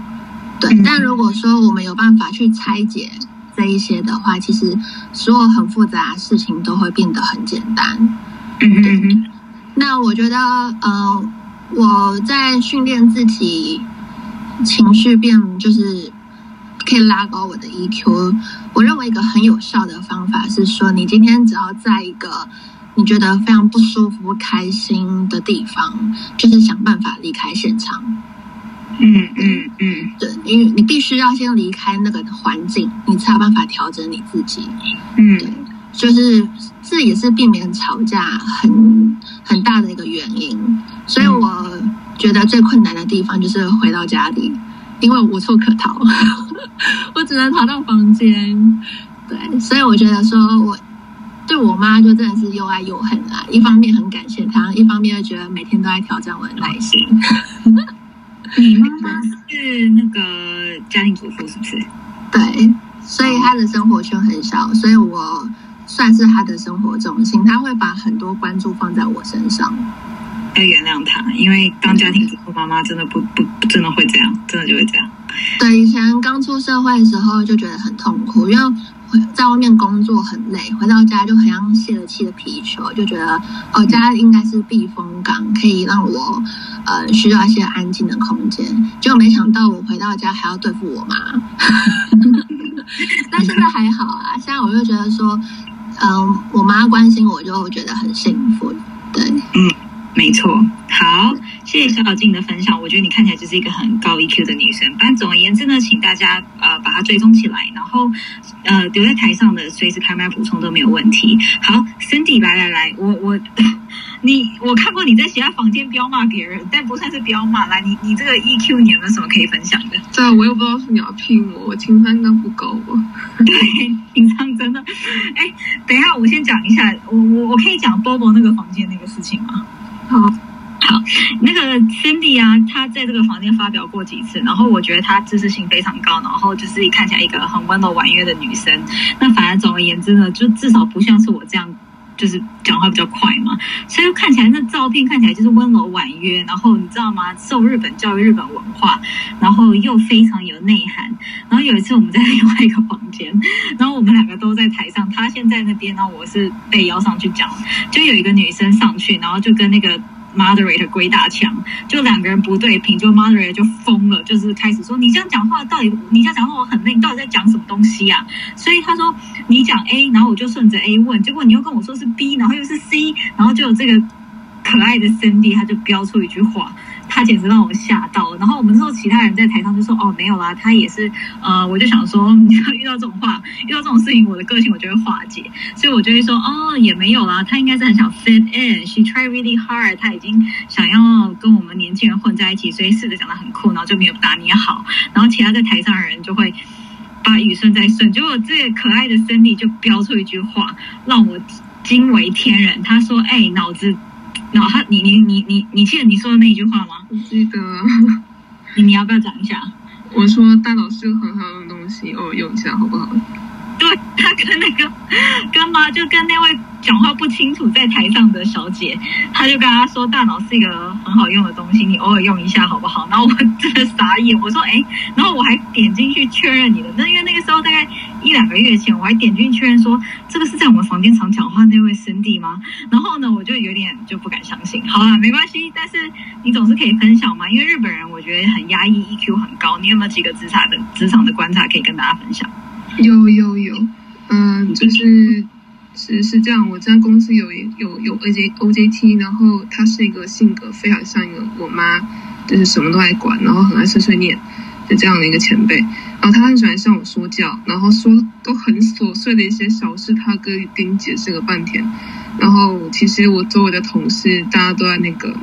对，但如果说我们有办法去拆解这一些的话，其实所有很复杂的事情都会变得很简单。嗯嗯。那我觉得，呃，我在训练自己情绪变就是。可以拉高我的 EQ。我认为一个很有效的方法是说，你今天只要在一个你觉得非常不舒服、不开心的地方，就是想办法离开现场。嗯嗯嗯，对，因为你必须要先离开那个环境，你才有办法调整你自己。嗯，对，就是这也是避免吵架很很大的一个原因。所以我觉得最困难的地方就是回到家里。因为无处可逃，我只能逃到房间。对，所以我觉得说，我对我妈就真的是又爱又恨啊。一方面很感谢她，一方面又觉得每天都在挑战我的耐心。你妈妈是那个家庭主妇，是不是？对，所以她的生活圈很小，所以我算是她的生活重心。她会把很多关注放在我身上。要原谅她，因为当家庭主妇妈妈真的不不真的会这样，真的就会这样。对，以前刚出社会的时候就觉得很痛苦，因为在外面工作很累，回到家就很像泄了气的皮球，就觉得哦，家应该是避风港，可以让我呃需要一些安静的空间。就没想到我回到家还要对付我妈，但现在还好啊，现在我就觉得说，嗯，我妈关心我就觉得很幸福。对，嗯。没错，好，谢谢小小静的分享。我觉得你看起来就是一个很高 EQ 的女生。但总而言之呢，请大家呃把它追踪起来，然后呃留在台上的随时开麦补充都没有问题。好，Cindy 来来来，我我你我看过你在其他房间彪骂别人，但不算是彪骂。来，你你这个 EQ 你有没有什么可以分享的？对，我又不知道是你要聘我，我情商应该不够吧？对，情商真的。哎，等一下，我先讲一下，我我我可以讲 Bobo 那个房间那个事情吗？好好，那个 Cindy 啊，她在这个房间发表过几次，然后我觉得她知识性非常高，然后就是看起来一个很温柔婉约的女生。那反而总而言之呢，就至少不像是我这样，就是讲话比较快嘛。所以看起来那照片看起来就是温柔婉约，然后你知道吗？受日本教育、日本文化，然后又非常有内涵。然后有一次我们在另外一个房间，然后我们两个都在台上，他先在那边，然后我是被邀上去讲，就有一个女生上去，然后就跟那个。Moderator 鬼打墙，就两个人不对频，就 Moderate 就疯了，就是开始说你这样讲话到底你这样讲话我很累，你到底在讲什么东西啊？所以他说你讲 A，然后我就顺着 A 问，结果你又跟我说是 B，然后又是 C，然后就有这个可爱的 Cindy 他就飙出一句话。他简直让我吓到。然后我们之后其他人在台上就说：“哦，没有啦，他也是呃，我就想说，遇到这种话，遇到这种事情，我的个性我就会化解，所以我就会说：哦，也没有啦，他应该是很想 fit in。She try really hard，他已经想要跟我们年轻人混在一起，所以试着讲的很酷，然后就没有拿捏好。然后其他在台上的人就会把语顺再顺。结果这个可爱的 Cindy 就飙出一句话，让我惊为天人。他说：哎，脑子。”然后他，你你你你你记得你说的那一句话吗？我记得。你你要不要讲一下？我说大脑是个很好用的东西，偶尔用一下好不好？对他跟那个跟妈就跟那位讲话不清楚在台上的小姐，他就跟他说大脑是一个很好用的东西，你偶尔用一下好不好？然后我真的傻眼，我说哎，然后我还点进去确认你的，那因为那个时候大概一两个月前，我还点进去确认说这个是在我们房间常讲话那位孙弟吗？然后呢，我就有点就不敢相信。好了，没关系，但是你总是可以分享嘛，因为日本人我觉得很压抑，EQ 很高。你有没有几个职场的职场的观察可以跟大家分享？有有有，嗯，就是是是这样，我在公司有有有 O J O J T，然后他是一个性格非常像一个我妈，就是什么都爱管，然后很爱碎碎念的这样的一个前辈，然后他很喜欢向我说教，然后说都很琐碎的一些小事，他可以跟你解释个半天，然后其实我周围的同事大家都在那个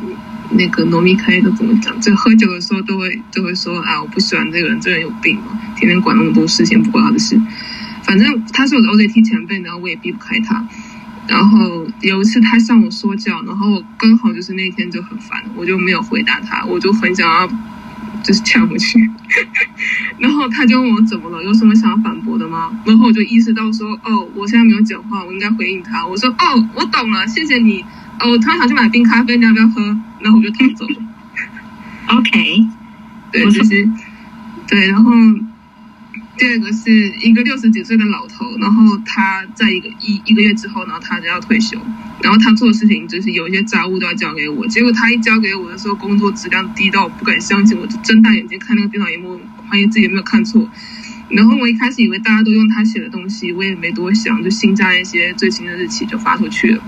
那个糯米开都怎么讲，就喝酒的时候都会都会说啊，我不喜欢这个人，这个人有病嘛。天天管那么多事情，不关他的事。反正他是我的 OJT 前辈，然后我也避不开他。然后有一次他向我说教，然后我刚好就是那天就很烦，我就没有回答他，我就很想要就是抢回去。然后他就问我怎么了，有什么想要反驳的吗？然后我就意识到说，哦，我现在没有讲话，我应该回应他。我说，哦，我懂了，谢谢你。哦，我突然想去买冰咖啡，你要不要喝？然后我就逃走了。OK，对，就是对，然后。第二个是一个六十几岁的老头，然后他在一个一一个月之后，然后他就要退休，然后他做的事情就是有一些杂物都要交给我，结果他一交给我的时候，工作质量低到我不敢相信，我就睁大眼睛看那个电脑荧幕，怀疑自己有没有看错。然后我一开始以为大家都用他写的东西，我也没多想，就新加一些最新的日期就发出去了。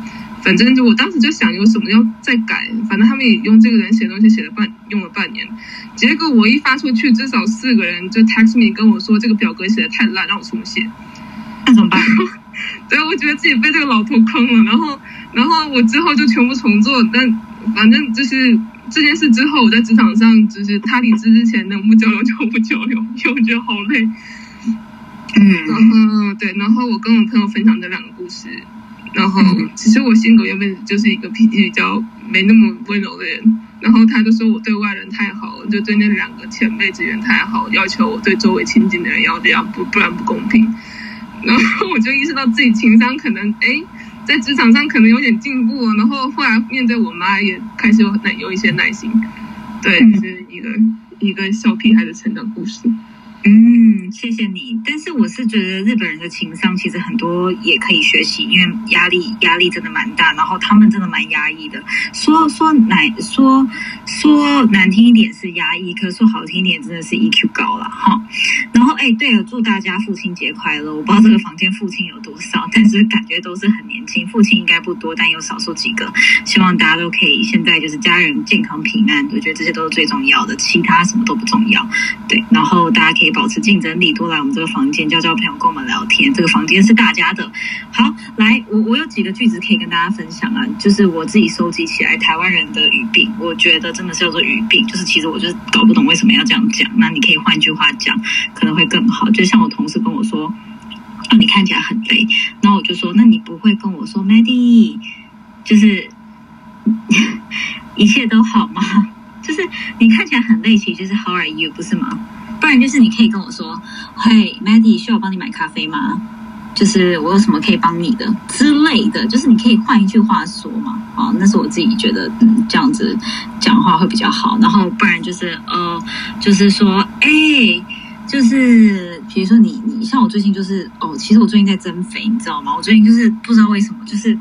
反正就我当时就想有什么要再改，反正他们也用这个人写东西写了半用了半年，结果我一发出去，至少四个人就 text me 跟我说这个表格写的太烂，让我重写。那怎么办？对，我觉得自己被这个老头坑了。然后，然后我之后就全部重做。但反正就是这件事之后，我在职场上就是他离职之前能不交流就不交流，因为我觉得好累。嗯，然后对，然后我跟我朋友分享这两个故事。然后，其实我性格原本就是一个脾气比较没那么温柔的人。然后他就说我对外人太好，就对那两个前辈职员太好，要求我对周围亲近的人要这样，不不然不公平。然后我就意识到自己情商可能哎，在职场上可能有点进步。然后后来面对我妈也开始有耐有一些耐心。对，是一个一个小屁孩的成长故事。嗯，谢谢你。但是我是觉得日本人的情商其实很多也可以学习，因为压力压力真的蛮大，然后他们真的蛮压抑的。说说难说说难听一点是压抑，可说好听一点真的是 EQ 高了哈。然后哎，对了，祝大家父亲节快乐！我不知道这个房间父亲有多少，但是感觉都是很年轻，父亲应该不多，但有少数几个。希望大家都可以现在就是家人健康平安，我觉得这些都是最重要的，其他什么都不重要。对，然后大家可以。保持竞争力，多来我们这个房间交交朋友，跟我们聊天。这个房间是大家的。好，来，我我有几个句子可以跟大家分享啊，就是我自己收集起来台湾人的语病，我觉得真的是叫做语病，就是其实我就是搞不懂为什么要这样讲。那你可以换句话讲，可能会更好。就像我同事跟我说，啊，你看起来很累，然后我就说，那你不会跟我说，Maddy，就是 一切都好吗？就是你看起来很累，其实就是 How are you，不是吗？不然就是你可以跟我说，嘿，Maddy，需要我帮你买咖啡吗？就是我有什么可以帮你的之类的，就是你可以换一句话说嘛。哦，那是我自己觉得，嗯，这样子讲话会比较好。然后不然就是呃，就是说，哎，就是比如说你你像我最近就是哦，其实我最近在增肥，你知道吗？我最近就是不知道为什么就是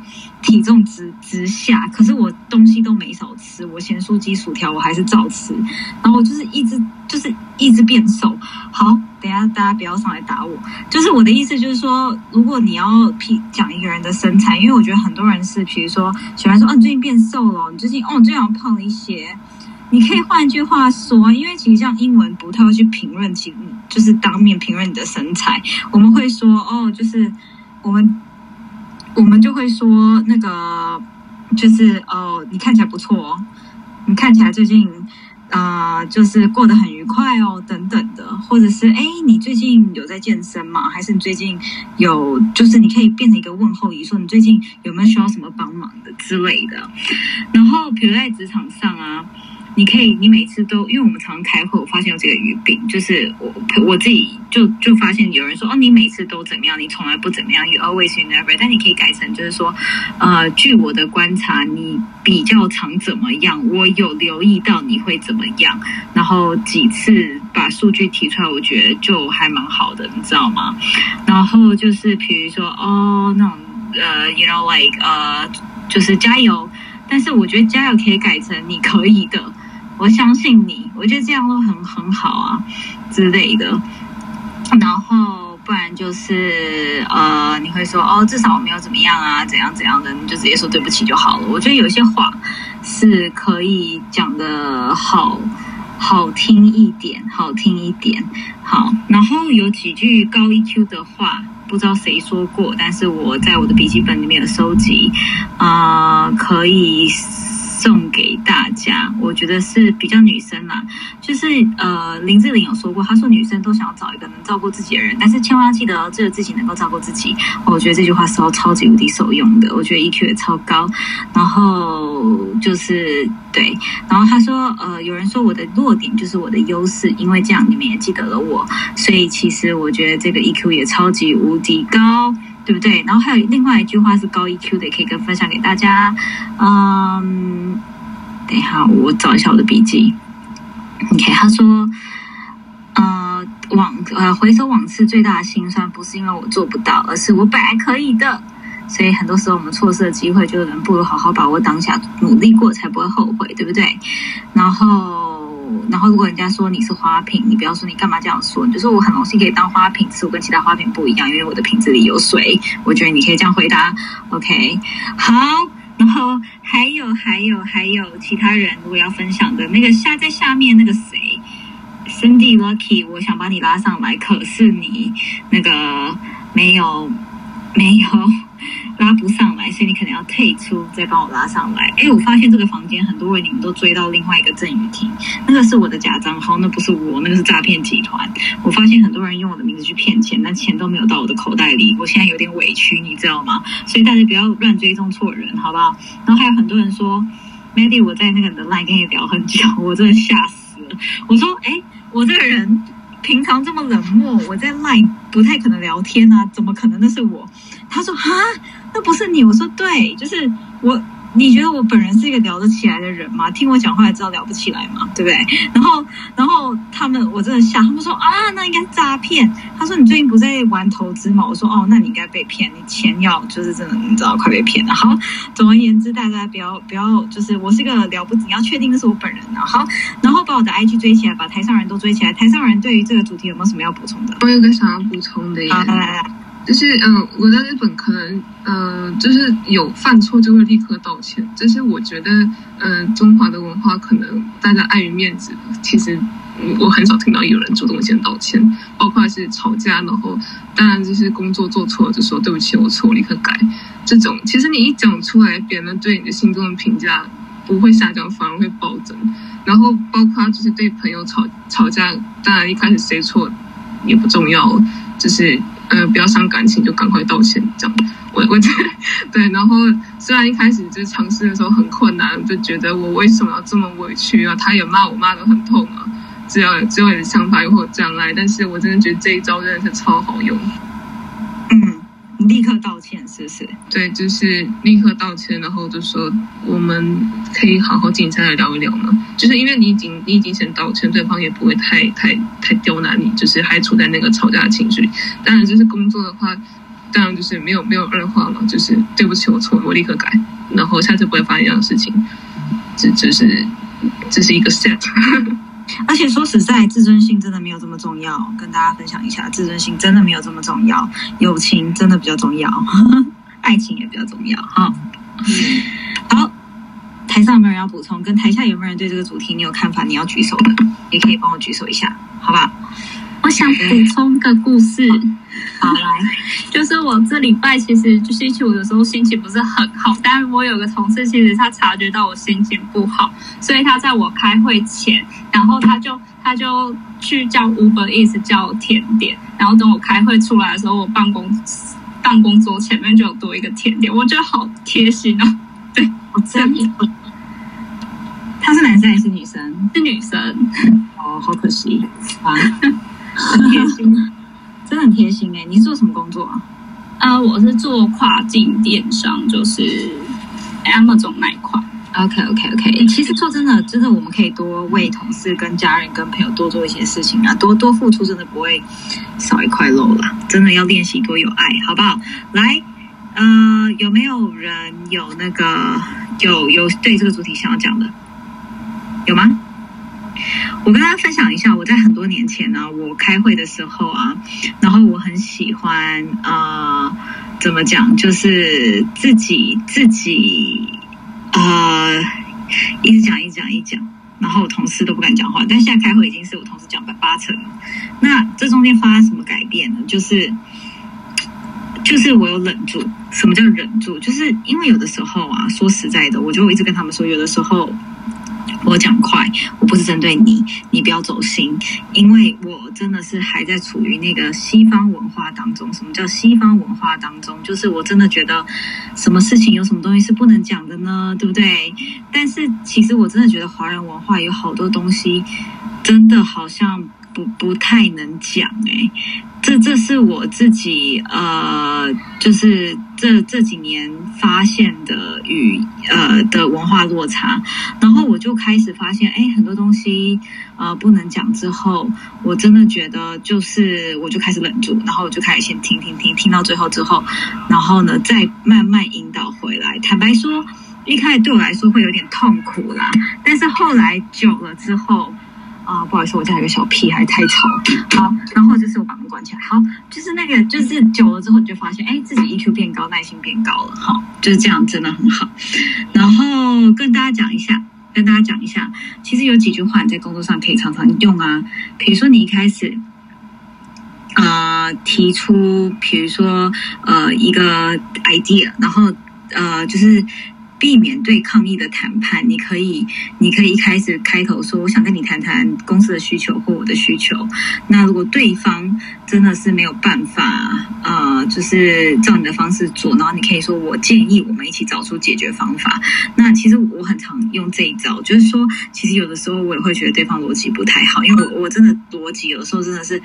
体重直直下，可是我东西都没少吃，我咸酥鸡薯条我还是照吃，然后我就是一直就是一直变瘦。好，等下大家不要上来打我，就是我的意思就是说，如果你要批讲一个人的身材，因为我觉得很多人是比如说喜欢说哦你最近变瘦了，你最近哦你最近好像胖了一些。你可以换句话说，因为其实像英文不太会去评论，其就是当面评论你的身材。我们会说哦，就是我们我们就会说那个就是哦，你看起来不错哦，你看起来最近啊、就是过得很愉快哦，等等的，或者是哎，你最近有在健身吗？还是你最近有就是你可以变成一个问候语，说你最近有没有需要什么帮忙的之类的。然后，比如在职场上啊。你可以，你每次都，因为我们常开会，我发现有这个语病，就是我我自己就就发现有人说，哦，你每次都怎么样，你从来不怎么样，you always you never，但你可以改成就是说，呃，据我的观察，你比较常怎么样，我有留意到你会怎么样，然后几次把数据提出来，我觉得就还蛮好的，你知道吗？然后就是比如说，哦，那种呃，you know like 呃，就是加油，但是我觉得加油可以改成你可以的。我相信你，我觉得这样都很很好啊之类的。然后不然就是呃，你会说哦，至少我没有怎么样啊，怎样怎样的，你就直接说对不起就好了。我觉得有些话是可以讲的好好听一点，好听一点。好，然后有几句高 EQ 的话，不知道谁说过，但是我在我的笔记本里面有收集，啊、可以。送给大家，我觉得是比较女生啦，就是呃，林志玲有说过，她说女生都想要找一个能照顾自己的人，但是千万要记得，只有自己能够照顾自己。我觉得这句话是超级无敌受用的，我觉得 EQ 也超高。然后就是对，然后他说呃，有人说我的弱点就是我的优势，因为这样你们也记得了我，所以其实我觉得这个 EQ 也超级无敌高。对不对？然后还有另外一句话是高 EQ 的，也可以跟分享给大家。嗯，等一下，我找一下我的笔记。OK，他说，呃，往呃回首往事，最大的心酸不是因为我做不到，而是我本来可以的。所以很多时候我们错失的机会，就人不如好好把握当下，努力过才不会后悔，对不对？然后，然后如果人家说你是花瓶，你不要说你干嘛这样说，就说我很荣幸可以当花瓶，只是我跟其他花瓶不一样，因为我的瓶子里有水。我觉得你可以这样回答，OK？好，然后还有还有还有其他人如果要分享的那个下在下面那个谁，Cindy Lucky，我想把你拉上来，可是你那个没有没有。拉不上来，所以你可能要退出，再帮我拉上来。哎，我发现这个房间很多人你们都追到另外一个郑雨婷，那个是我的假账号，那不是我，那个是诈骗集团。我发现很多人用我的名字去骗钱，但钱都没有到我的口袋里，我现在有点委屈，你知道吗？所以大家不要乱追踪错人，好不好？然后还有很多人说，Mandy，我在那个你的 line 跟你聊很久，我真的吓死了。我说，哎，我这个人。平常这么冷漠，我在 Line 不太可能聊天啊，怎么可能那是我？他说哈，那不是你。我说对，就是我。你觉得我本人是一个聊得起来的人吗？听我讲话也知道聊不起来嘛，对不对？然后，然后他们我真的吓，他们说啊，那应该是诈骗。他说你最近不在玩投资吗？我说哦，那你应该被骗，你钱要就是真的，你知道快被骗了。好，总而言之，大家不要不要，就是我是一个了不起，你要确定那是我本人啊。好，然后把我的 IG 追起来，把台上人都追起来。台上人对于这个主题有没有什么要补充的？我有个想要补充的耶，好，来来来，就是嗯、我在日本可能呃，就是有犯错就会立刻道歉，这是我觉得嗯、中华的文化可能大家碍于面子，其实我很少听到有人主动先道歉，包括是吵架，然后当然就是工作做错就说对不起，我错，我立刻改。这种其实你一讲出来，别人对你的心中的评价不会下降，反而会暴增。然后包括就是对朋友吵吵架，当然一开始谁错也不重要，就是呃不要伤感情，就赶快道歉这样。我我 对，然后虽然一开始就尝试的时候很困难，就觉得我为什么要这么委屈啊？他也骂我骂得很痛啊，只要只有你的想法又会有障碍，但是我真的觉得这一招真的是超好用。立刻道歉，是不是？对，就是立刻道歉，然后就说我们可以好好静下来聊一聊嘛。就是因为你已经你已经先道歉，对方也不会太太太刁难你，就是还处在那个吵架的情绪里。当然，就是工作的话，当然就是没有没有二话嘛，就是对不起，我错，我立刻改，然后下次不会发生一样的事情。这只是这是一个 set。而且说实在，自尊心真的没有这么重要。跟大家分享一下，自尊心真的没有这么重要，友情真的比较重要，爱情也比较重要。哈，好，台上有没有人要补充？跟台下有没有人对这个主题你有看法？你要举手的，也可以帮我举手一下，好吧？我想补充个故事。好，来，就是我这礼拜其实就星期五的时候心情不是很好，但我有个同事其实他察觉到我心情不好，所以他在我开会前，然后他就他就去叫 Uber Eats 叫甜点，然后等我开会出来的时候，我办公办公桌前面就有多一个甜点，我觉得好贴心哦。对，我真的。他是男生还是女生？是女生。哦，好可惜啊，很贴心。真的很贴心哎！你是做什么工作啊？呃，我是做跨境电商，就是 Amazon 那一块。OK OK OK。其实说真的，真的我们可以多为同事、跟家人、跟朋友多做一些事情啊，多多付出，真的不会少一块肉啦。真的要练习多有爱，好不好？来，呃，有没有人有那个有有对这个主题想要讲的？有吗？我跟大家分享一下，我在很多年前呢，我开会的时候啊，然后我很喜欢呃，怎么讲，就是自己自己呃，一直讲一直讲一直讲，然后我同事都不敢讲话，但现在开会已经是我同事讲八八成了。那这中间发生什么改变呢？就是就是我有忍住。什么叫忍住？就是因为有的时候啊，说实在的，我就一直跟他们说，有的时候。我讲快，我不是针对你，你不要走心，因为我真的是还在处于那个西方文化当中。什么叫西方文化当中？就是我真的觉得，什么事情有什么东西是不能讲的呢？对不对？但是其实我真的觉得华人文化有好多东西，真的好像不不太能讲哎。这这是我自己呃，就是这这几年发现的与呃的文化落差，然后我就开始发现，哎，很多东西呃不能讲。之后，我真的觉得就是我就开始忍住，然后我就开始先听听听，听到最后之后，然后呢再慢慢引导回来。坦白说，一开始对我来说会有点痛苦啦，但是后来久了之后。啊，不好意思，我家有个小屁孩太吵。好，然后就是我把门关起来。好，就是那个，就是久了之后你就发现，哎，自己 EQ 变高，耐心变高了。好，就是这样，真的很好。然后跟大家讲一下，跟大家讲一下，其实有几句话你在工作上可以常常用啊。比如说你一开始，呃，提出，比如说呃一个 idea，然后呃就是。避免对抗议的谈判，你可以，你可以一开始开头说，我想跟你谈谈公司的需求或我的需求。那如果对方真的是没有办法，呃，就是照你的方式做，然后你可以说，我建议我们一起找出解决方法。那其实我很常用这一招，就是说，其实有的时候我也会觉得对方逻辑不太好，因为我我真的逻辑有时候真的是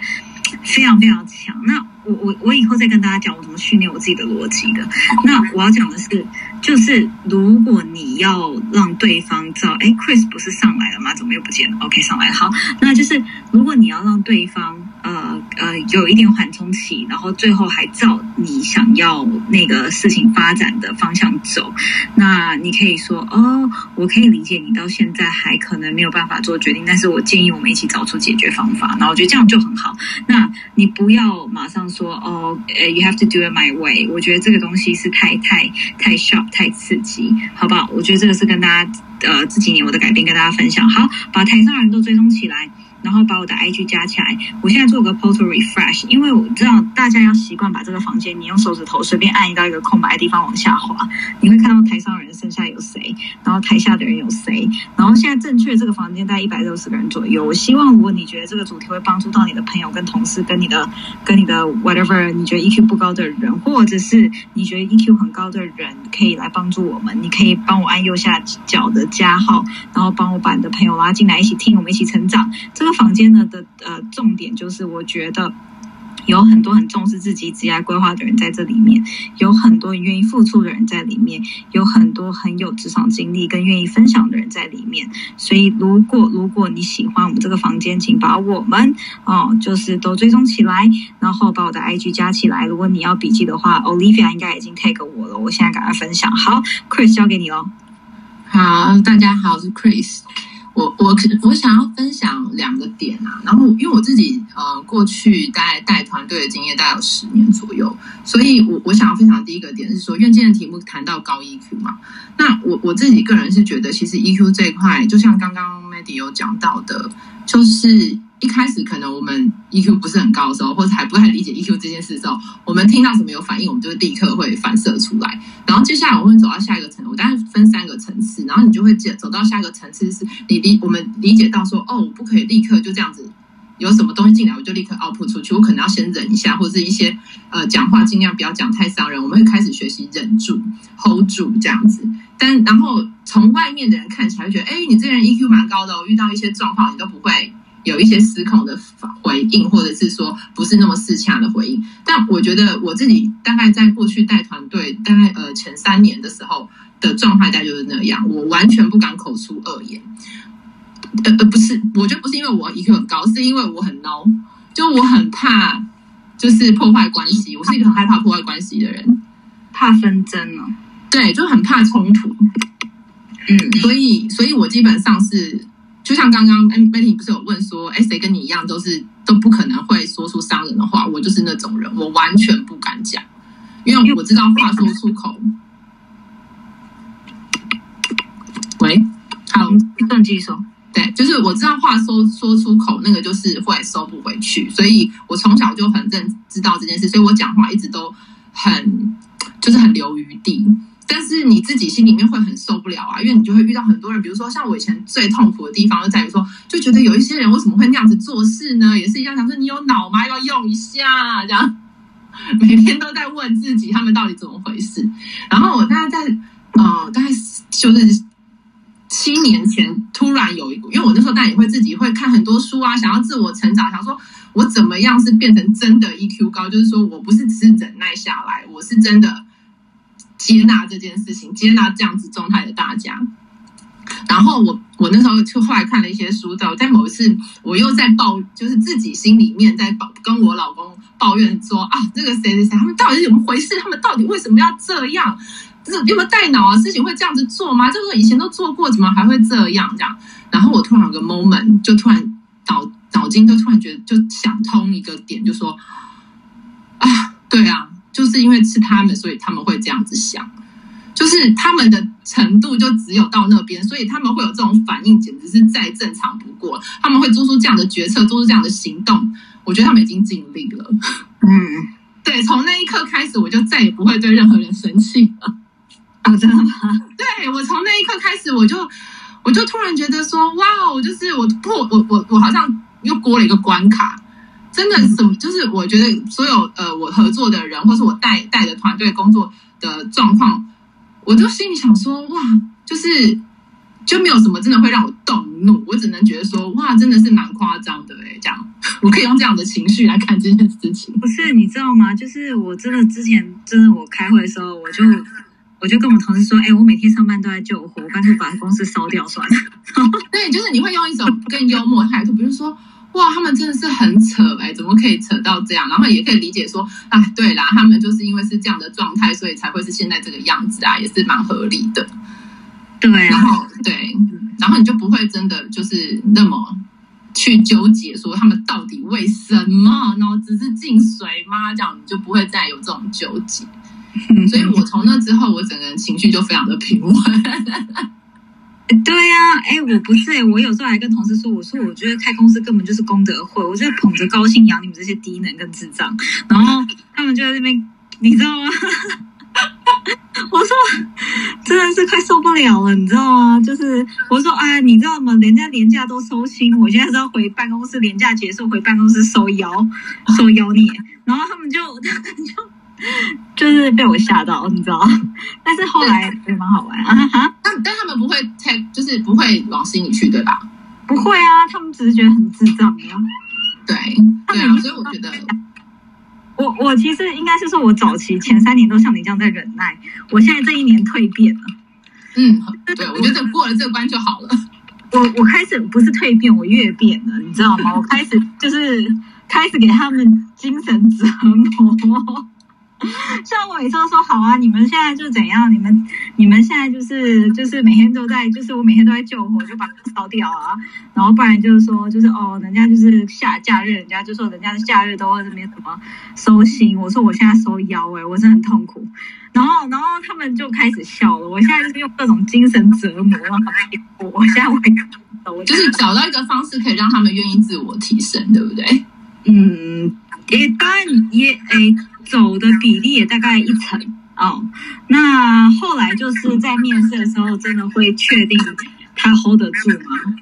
非常非常强。那我我我以后再跟大家讲我怎么训练我自己的逻辑的。那我要讲的是，就是如果你要让对方知道，哎，Chris 不是上来了吗？怎么又不见了？OK，上来。好，那就是如果你要让对方呃呃有一点缓冲期，然后最后还照你想要那个事情发展的方向走，那你可以说哦，我可以理解你到现在还可能没有办法做决定，但是我建议我们一起找出解决方法。然后我觉得这样就很好。那你不要马上。说哦，呃，you have to do it my way。我觉得这个东西是太太太 sharp，太刺激，好不好？我觉得这个是跟大家呃这几年我的改变跟大家分享。好，把台上人都追踪起来。然后把我的 IG 加起来。我现在做个 portal refresh，因为我知道大家要习惯把这个房间，你用手指头随便按到一个空白的地方往下滑，你会看到台上人剩下有谁，然后台下的人有谁。然后现在正确这个房间大概一百六十个人左右。我希望如果你觉得这个主题会帮助到你的朋友、跟同事、跟你的、跟你的 whatever，你觉得 EQ 不高的人，或者是你觉得 EQ 很高的人，可以来帮助我们。你可以帮我按右下角的加号，然后帮我把你的朋友拉进来一起听，我们一起成长。这个。房间呢的呃重点就是，我觉得有很多很重视自己职业规划的人在这里面，有很多愿意付出的人在里面，有很多很有职场经历跟愿意分享的人在里面。所以，如果如果你喜欢我们这个房间，请把我们哦，就是都追踪起来，然后把我的 IG 加起来。如果你要笔记的话，Olivia 应该已经 take 我了，我现在赶快分享。好，Chris 交给你喽。好，大家好，我是 Chris。我我可我想要分享两个点啊，然后因为我自己呃过去带带团队的经验大概有十年左右，所以我我想要分享第一个点是说，因为今天的题目谈到高 EQ 嘛，那我我自己个人是觉得，其实 EQ 这一块，就像刚刚 Maddy 有讲到的，就是一开始可能我们 EQ 不是很高的时候，或者还不太理解 EQ 这件事的时候，我们听到什么有反应，我们就会立刻会反射出来。然后接下来我会走到下一个层，我大概分三个层次，然后你就会走走到下一个层次，是你理我们理解到说，哦，我不可以立刻就这样子，有什么东西进来我就立刻 output 出去，我可能要先忍一下，或者是一些呃讲话尽量不要讲太伤人，我们会开始学习忍住、hold 住这样子。但然后从外面的人看起来会觉得，哎，你这个人 EQ 蛮高的哦，遇到一些状况你都不会。有一些失控的回应，或者是说不是那么适洽的回应，但我觉得我自己大概在过去带团队，大概呃前三年的时候的状态，大概就是那样，我完全不敢口出恶言。呃呃，不是，我觉得不是因为我 EQ 很高，是因为我很孬，就我很怕就是破坏关系，我是一个很害怕破坏关系的人，怕纷争哦，对，就很怕冲突，嗯，所以，所以我基本上是。就像刚刚 Betty 不是有问说，哎，谁跟你一样都是都不可能会说出伤人的话？我就是那种人，我完全不敢讲，因为我知道话说出口。喂，好，邓继续说，对，就是我知道话说说出口，那个就是会收不回去，所以我从小就很认知道这件事，所以我讲话一直都很就是很留余地。但是你自己心里面会很受不了啊，因为你就会遇到很多人，比如说像我以前最痛苦的地方就在于说，就觉得有一些人为什么会那样子做事呢？也是一样，想说你有脑吗？要用一下，这样每天都在问自己他们到底怎么回事。然后我大概在呃，大概就是七年前，突然有一股，因为我那时候当然也会自己会看很多书啊，想要自我成长，想说我怎么样是变成真的 EQ 高，就是说我不是只是忍耐下来，我是真的。接纳这件事情，接纳这样子状态的大家。然后我我那时候就后来看了一些书，在在某一次我又在抱，就是自己心里面在抱，跟我老公抱怨说啊，这个谁谁谁，他们到底是怎么回事？他们到底为什么要这样？这有没有带脑啊？事情会这样子做吗？这个以前都做过，怎么还会这样？这样。然后我突然有个 moment，就突然脑脑筋就突然觉得就想通一个点，就说啊，对啊。就是因为是他们，所以他们会这样子想，就是他们的程度就只有到那边，所以他们会有这种反应，简直是再正常不过。他们会做出这样的决策，做出这样的行动，我觉得他们已经尽力了。嗯，对，从那一刻开始，我就再也不会对任何人生气了。啊，真的吗？对我从那一刻开始，我就我就突然觉得说，哇，我就是我破我我我好像又过了一个关卡。真的什么？就是我觉得所有呃，我合作的人，或是我带带的团队工作的状况，我就心里想说，哇，就是就没有什么真的会让我动怒，我只能觉得说，哇，真的是蛮夸张的哎，这样我可以用这样的情绪来看这件事情。不是你知道吗？就是我真的之前真的我开会的时候，我就我就跟我同事说，哎，我每天上班都在救火，我干脆把公司烧掉算了。对，就是你会用一种更幽默态度，比如说。哇，他们真的是很扯哎，怎么可以扯到这样？然后也可以理解说，啊，对啦，他们就是因为是这样的状态，所以才会是现在这个样子啊，也是蛮合理的。对，然后对，然后你就不会真的就是那么去纠结说他们到底为什么，然后只是进水吗？这样你就不会再有这种纠结。所以我从那之后，我整个人情绪就非常的平稳。对呀，哎，我不是，我有时候还跟同事说，我说我觉得开公司根本就是功德会，我就捧着高兴养你们这些低能跟智障，然后他们就在那边，你知道吗？我说真的是快受不了了，你知道吗？就是我说哎，你知道吗？人家年假都收心，我现在是要回办公室，年假结束回办公室收腰，收腰你，然后他们就他们就。就是被我吓到，你知道？但是后来也蛮好玩啊哈！但但他们不会太，就是不会往心里去，对吧？不会啊，他们只是觉得很智障啊。对对啊，所以我觉得，我我其实应该是说，我早期前三年都像你这样在忍耐，我现在这一年蜕变了。嗯，对，我觉得过了这关就好了。我我开始不是蜕变，我越变了，你知道吗？我开始就是开始给他们精神折磨。像我每次都说好啊，你们现在就怎样？你们你们现在就是就是每天都在，就是我每天都在救火，就把它烧掉啊。然后不然就是说，就是哦，人家就是下假日，人家就说人家的假日都没什么收心。我说我现在收腰哎，我真的很痛苦。然后然后他们就开始笑了。我现在就是用各种精神折磨让他们我我现在会就是找到一个方式可以让他们愿意自我提升，对不对？嗯，也当然也诶。走的比例也大概一层哦，那后来就是在面试的时候，真的会确定他 hold 得住吗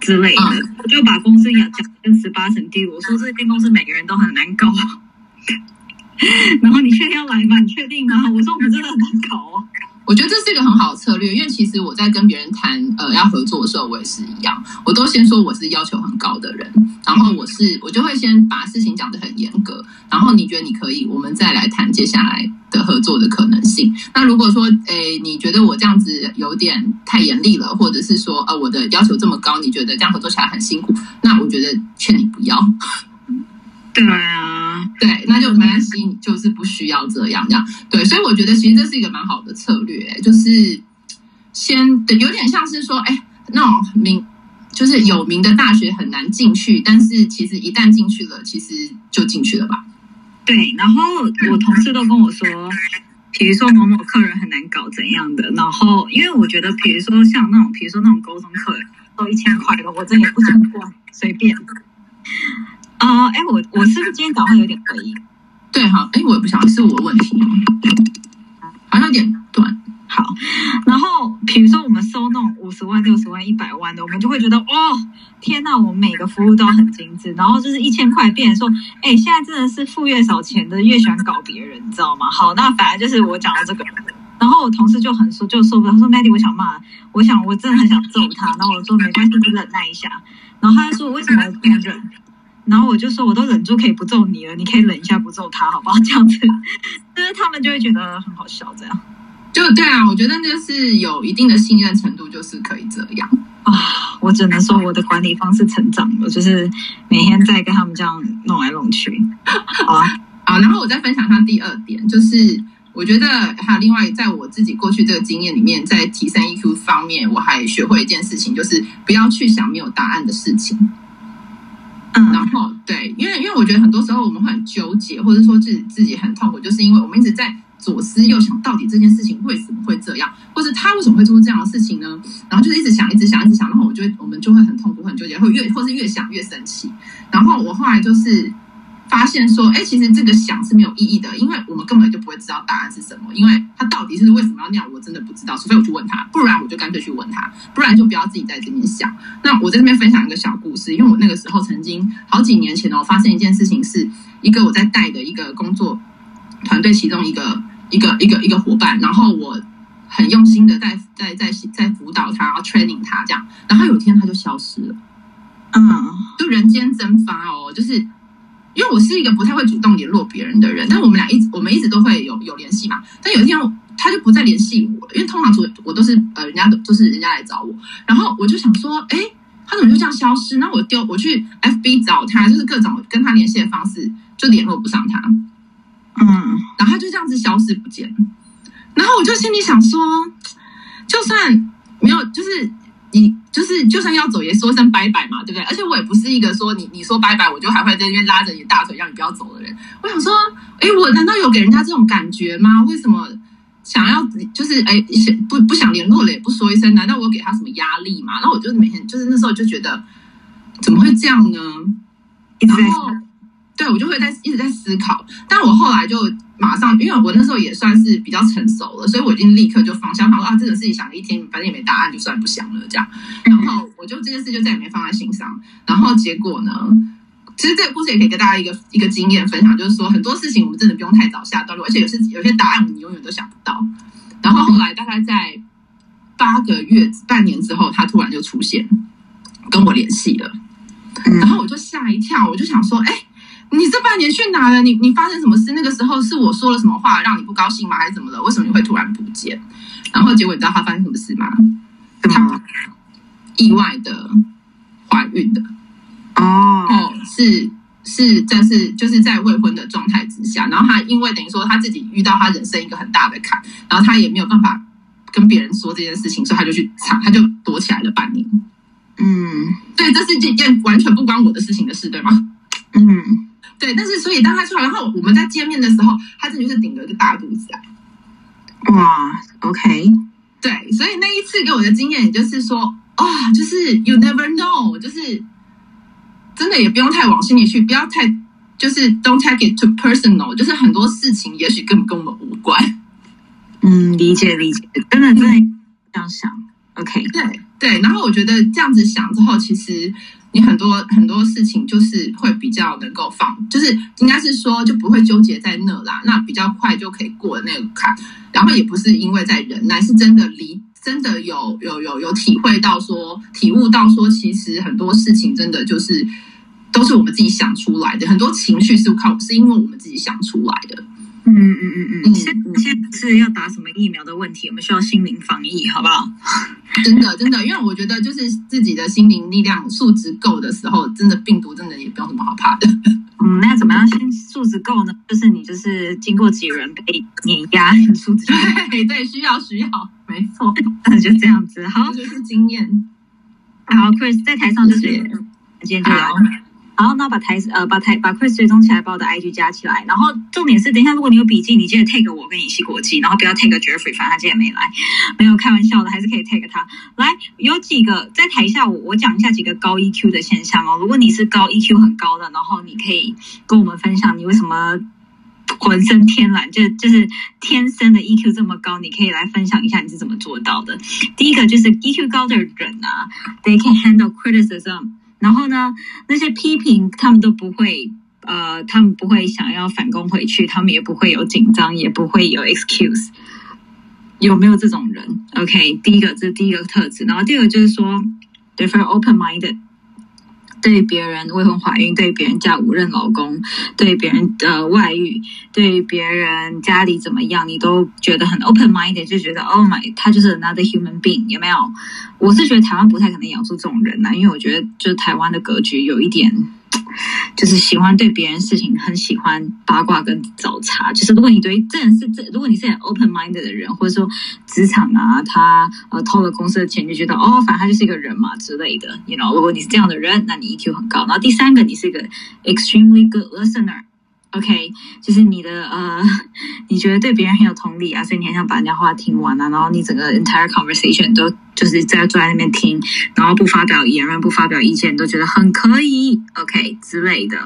之类的？我就把公司讲讲跟十八层地，我说这间公司每个人都很难搞。然后你确定要来吗？你确定吗？我说我们真的很难搞哦。我觉得这是一个很好的策略，因为其实我在跟别人谈呃要合作的时候，我也是一样，我都先说我是要求很高的人，然后我是我就会先把事情讲得很严格，然后你觉得你可以，我们再来谈接下来的合作的可能性。那如果说诶你觉得我这样子有点太严厉了，或者是说呃我的要求这么高，你觉得这样合作起来很辛苦，那我觉得劝你不要。对啊，对，那就没关系，就是不需要这样这样。对，所以我觉得其实这是一个蛮好的策略，就是先有点像是说，哎，那种名就是有名的大学很难进去，但是其实一旦进去了，其实就进去了吧。对，然后我同事都跟我说，比如说某某客人很难搞怎样的，然后因为我觉得，比如说像那种，比如说那种沟通客人都一千块的，我真也不想管，随便。啊，哎，我我是不是今天早上有点回音？对哈，哎，我也不晓得是我的问题，好像有点短。好，然后比如说我们收那种五十万、六十万、一百万的，我们就会觉得哦，天呐，我们每个服务都很精致。然后就是一千块，变成说，哎，现在真的是付越少钱的越喜欢搞别人，你知道吗？好，那反而就是我讲到这个，然后我同事就很说，就受不了，他说 Maddy，我想骂，我想我真的很想揍他。然后我说没关系，你忍耐一下。然后他就说为什么不忍？然后我就说，我都忍住可以不揍你了，你可以忍一下不揍他，好不好？这样子，就是他们就会觉得很好笑，这样。就对啊，我觉得那是有一定的信任程度，就是可以这样啊。我只能说，我的管理方式成长了，就是每天在跟他们这样弄来弄去。好啊，好。然后我再分享一下第二点，就是我觉得还有另外，在我自己过去这个经验里面，在提升 EQ 方面，我还学会一件事情，就是不要去想没有答案的事情。然后对，因为因为我觉得很多时候我们会很纠结，或者说自己自己很痛苦，就是因为我们一直在左思右想，到底这件事情为什么会这样，或是他为什么会做出这样的事情呢？然后就是一直想，一直想，一直想，然后我就会我们就会很痛苦，很纠结，会越或是越想越生气。然后我后来就是。发现说，哎，其实这个想是没有意义的，因为我们根本就不会知道答案是什么，因为他到底是为什么要那样，我真的不知道，除非我去问他，不然我就干脆去问他，不然就不要自己在这边想。那我在这边分享一个小故事，因为我那个时候曾经好几年前哦，发生一件事情，是一个我在带的一个工作团队其中一个一个一个一个伙伴，然后我很用心的在在在在辅导他，然后 training 他这样，然后有一天他就消失了，嗯，就人间蒸发哦，就是。因为我是一个不太会主动联络别人的人，但我们俩一直我们一直都会有有联系嘛。但有一天他就不再联系我了，因为通常我我都是呃人家都都是人家来找我，然后我就想说，哎，他怎么就这样消失？那我丢我去 FB 找他，就是各种跟他联系的方式就联络不上他，嗯，然后他就这样子消失不见。然后我就心里想说，就算没有，就是。你就是，就算要走，也说声拜拜嘛，对不对？而且我也不是一个说你你说拜拜，我就还会在那边拉着你大腿让你不要走的人。我想说，哎，我难道有给人家这种感觉吗？为什么想要就是哎不不想联络了也不说一声？难道我给他什么压力吗？然后我就每天就是那时候就觉得怎么会这样呢？然后对我就会在一直在思考，但我后来就。马上，因为我那时候也算是比较成熟了，所以我已经立刻就放下，说啊，这个事情想了一天，反正也没答案，就算不想了这样。然后我就这件事就再也没放在心上。然后结果呢，其实这个故事也可以给大家一个一个经验分享，就是说很多事情我们真的不用太早下断论，而且有些有些答案你永远都想不到。然后后来大概在八个月、半年之后，他突然就出现，跟我联系了。然后我就吓一跳，我就想说，哎。你这半年去哪了？你你发生什么事？那个时候是我说了什么话让你不高兴吗？还是怎么了？为什么你会突然不见？然后结果你知道他发生什么事吗？他意外的怀孕的。哦，哦，是是，这是就是在未婚的状态之下，然后他因为等于说他自己遇到他人生一个很大的坎，然后他也没有办法跟别人说这件事情，所以他就去藏，他就躲起来了半年。嗯对，这是一件完全不关我的事情的事，对吗？嗯，对，但是所以当他出来，然后我们在见面的时候，他这就是顶着一个大肚子啊。哇，OK，对，所以那一次给我的经验，也就是说，啊，就是 you never know，就是真的也不用太往心里去，不要太就是 don't take it too personal，就是很多事情也许根本跟我们无关。嗯，理解理解，真的真的这样想，OK，对对，然后我觉得这样子想之后，其实你很多很多事情就是会比较能够放，就是应该是说就不会纠结在那啦，那比较快就可以过那个坎，然后也不是因为在忍耐，是真的离真的有有有有体会到说，体悟到说，其实很多事情真的就是都是我们自己想出来的，很多情绪是靠是因为我们自己想出来的。嗯嗯嗯嗯，你现现在是要打什么疫苗的问题，我们需要心灵防疫，好不好？真的，真的，因为我觉得就是自己的心灵力量素质够的时候，真的病毒真的也不用什么好怕的。嗯，那怎么样先素质够呢？就是你就是经过几轮被碾压，你素质 对对，需要需要，没错，那 就这样子。好，就是经验。好，Chris 在台上就是谢谢今天就聊然后，那把台呃把台把 Chris 追踪起来，把我的 IG 加起来。然后重点是，等一下如果你有笔记，你记得 tag 我跟尹西国际，然后不要 tag Jeffrey，反正他今天没来，没有开玩笑的，还是可以 tag 他。来，有几个在台下我我讲一下几个高 EQ 的现象哦。如果你是高 EQ 很高的，然后你可以跟我们分享你为什么。浑身天然，就就是天生的 EQ 这么高，你可以来分享一下你是怎么做到的。第一个就是 EQ 高的人啊，they can handle criticism。然后呢，那些批评他们都不会，呃，他们不会想要反攻回去，他们也不会有紧张，也不会有 excuse。有没有这种人？OK，第一个这是第一个特质，然后第二个就是说，they're very open-minded。对别人未婚怀孕，对别人嫁五任老公，对别人的外遇，对别人家里怎么样，你都觉得很 open minded，就觉得 oh my，他就是 another human being，有没有？我是觉得台湾不太可能养出这种人呐、因为我觉得就是台湾的格局有一点，就是喜欢对别人事情很喜欢八卦跟找茬。就是如果你对这人是这，如果你是很 open minded 的人，或者说职场啊，他呃偷了公司的钱，就觉得哦，反正他就是一个人嘛之类的。You know，如果你是这样的人，那你 EQ 很高。然后第三个，你是一个 extremely good listener。OK，就是你的呃，你觉得对别人很有同理啊，所以你很想把人家话听完啊，然后你整个 entire conversation 都就是在坐在那边听，然后不发表言论、不发表意见，都觉得很可以，OK 之类的，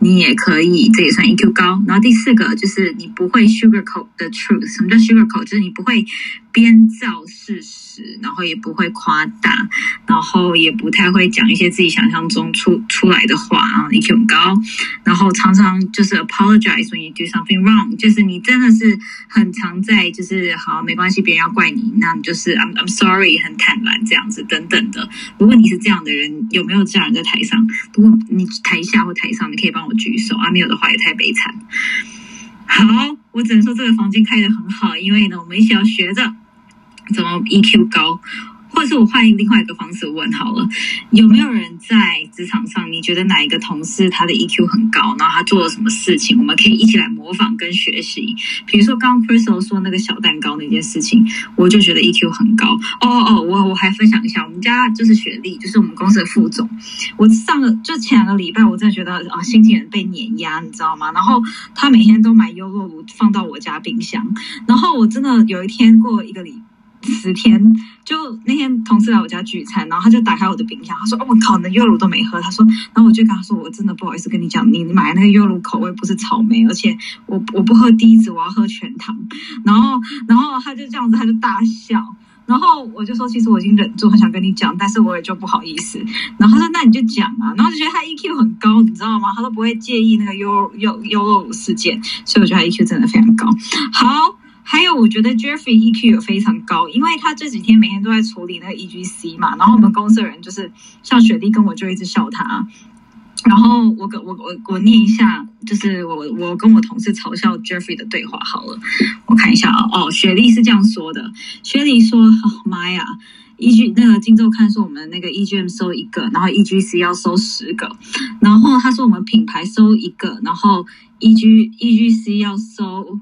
你也可以，这也算 EQ 高。然后第四个就是你不会 sugarcoat the truth，什么叫 sugarcoat？就是你不会编造事实，然后也不会夸大，然后也不太会讲一些自己想象中出出来的话啊，EQ 很高。然后常常就是 apologize when you do something wrong，就是你真的是很常在就是好没关系，别人要怪你，那你就是 I'm I'm sorry，很坦然这样子等等的。如果你是这样的人，有没有这样人在台上？如果你台下或台上，你可以帮我举手啊，没有的话也太悲惨。好，我只能说这个房间开得很好，因为呢，我们一起要学着怎么 EQ 高。或者是我换另外一个方式问好了，有没有人在职场上，你觉得哪一个同事他的 EQ 很高，然后他做了什么事情，我们可以一起来模仿跟学习？比如说刚刚 Crystal 说那个小蛋糕那件事情，我就觉得 EQ 很高。哦哦，我我还分享一下，我们家就是雪莉，就是我们公司的副总。我上个就前两个礼拜，我真的觉得啊，心情很被碾压，你知道吗？然后他每天都买优酪乳放到我家冰箱，然后我真的有一天过一个礼。十天，就那天同事来我家聚餐，然后他就打开我的冰箱，他说：“哦，我靠，你的优乳都没喝。”他说，然后我就跟他说：“我真的不好意思跟你讲，你买那个优乳口味不是草莓，而且我我不喝低脂，我要喝全糖。”然后，然后他就这样子，他就大笑。然后我就说：“其实我已经忍住，很想跟你讲，但是我也就不好意思。”然后他说：“那你就讲啊。”然后就觉得他 EQ 很高，你知道吗？他都不会介意那个优优优酪乳事件，所以我觉得他 EQ 真的非常高。好。还有，我觉得 Jeffrey EQ 也非常高，因为他这几天每天都在处理那个 EGC 嘛。然后我们公司的人就是像雪莉跟我就一直笑他，然后我跟我我我念一下，就是我我跟我同事嘲笑 Jeffrey 的对话好了，我看一下啊，哦，雪莉是这样说的，雪莉说：“哦妈呀！” E G 那个金周看说我们那个 E G M 收一个，然后 E G C 要收十个，然后他说我们品牌收一个，然后 E G E G C 要收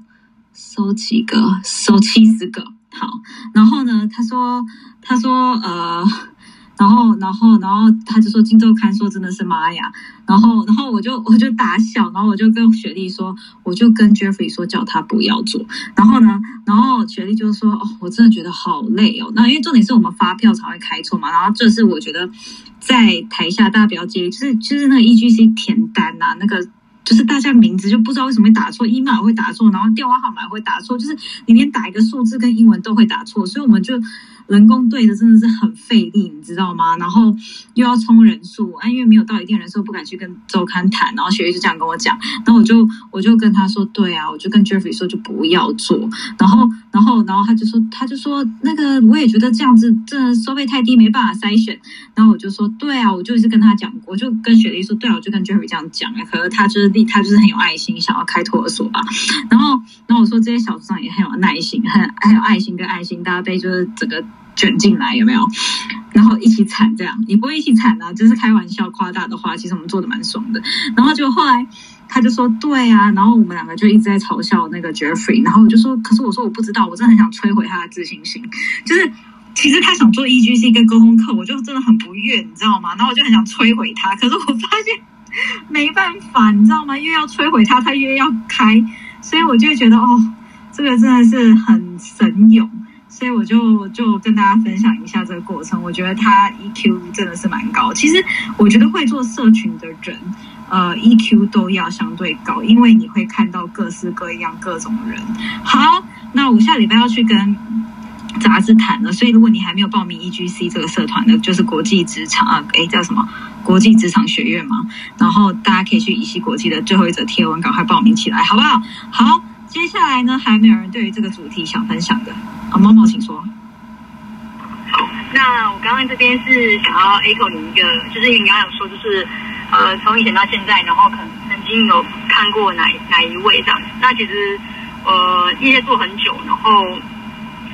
收几个？收七十个。好，然后呢，他说他说呃。然后，然后，然后他就说《金周刊》说真的是妈呀！然后，然后我就我就打笑，然后我就跟雪莉说，我就跟 Jeffrey 说叫他不要做。然后呢，然后雪莉就说：“哦，我真的觉得好累哦。”那因为重点是我们发票才会开错嘛。然后这是我觉得在台下大家不要介意，就是就是那个 EGC 填单呐、那个。就是大家名字就不知道为什么会打错，email 会打错，然后电话号码会打错，就是你连打一个数字跟英文都会打错，所以我们就人工对的真的是很费力，你知道吗？然后又要冲人数，啊，因为没有到一定人数不敢去跟周刊谈，然后雪莉就这样跟我讲，然后我就我就跟他说，对啊，我就跟 Jeffrey 说就不要做，然后然后然后他就说他就说那个我也觉得这样子这收费太低，没办法筛选，然后我就说对啊，我就是跟他讲，我就跟雪莉说，对啊，我就跟 Jeffrey 这样讲，可是他就是他就是很有爱心，想要开托儿所吧。然后，然后我说这些小组长也很有耐心，很很有爱心跟爱心，大家被就是整个卷进来，有没有？然后一起惨这样，也不会一起惨啊，就是开玩笑夸大的话，其实我们做的蛮爽的。然后就后来他就说对啊，然后我们两个就一直在嘲笑那个 Jeffrey，然后我就说，可是我说我不知道，我真的很想摧毁他的自信心，就是。其实他想做 EGC 跟沟通课，我就真的很不悦，你知道吗？然后我就很想摧毁他，可是我发现没办法，你知道吗？越要摧毁他，他越要开，所以我就觉得哦，这个真的是很神勇，所以我就就跟大家分享一下这个过程。我觉得他 EQ 真的是蛮高。其实我觉得会做社群的人，呃，EQ 都要相对高，因为你会看到各式各样各种人。好，那我下礼拜要去跟。杂志谈了，所以如果你还没有报名 EGC 这个社团的，就是国际职场啊，诶，叫什么国际职场学院嘛。然后大家可以去乙烯国际的最后一则贴文，赶快报名起来，好不好？好，接下来呢，还没有人对于这个主题想分享的，啊，猫猫请说。好，那我刚刚这边是想要 echo 你一个，就是你刚刚有说，就是呃，从以前到现在，然后可能曾经有看过哪哪一位这样。那其实呃，业做很久，然后。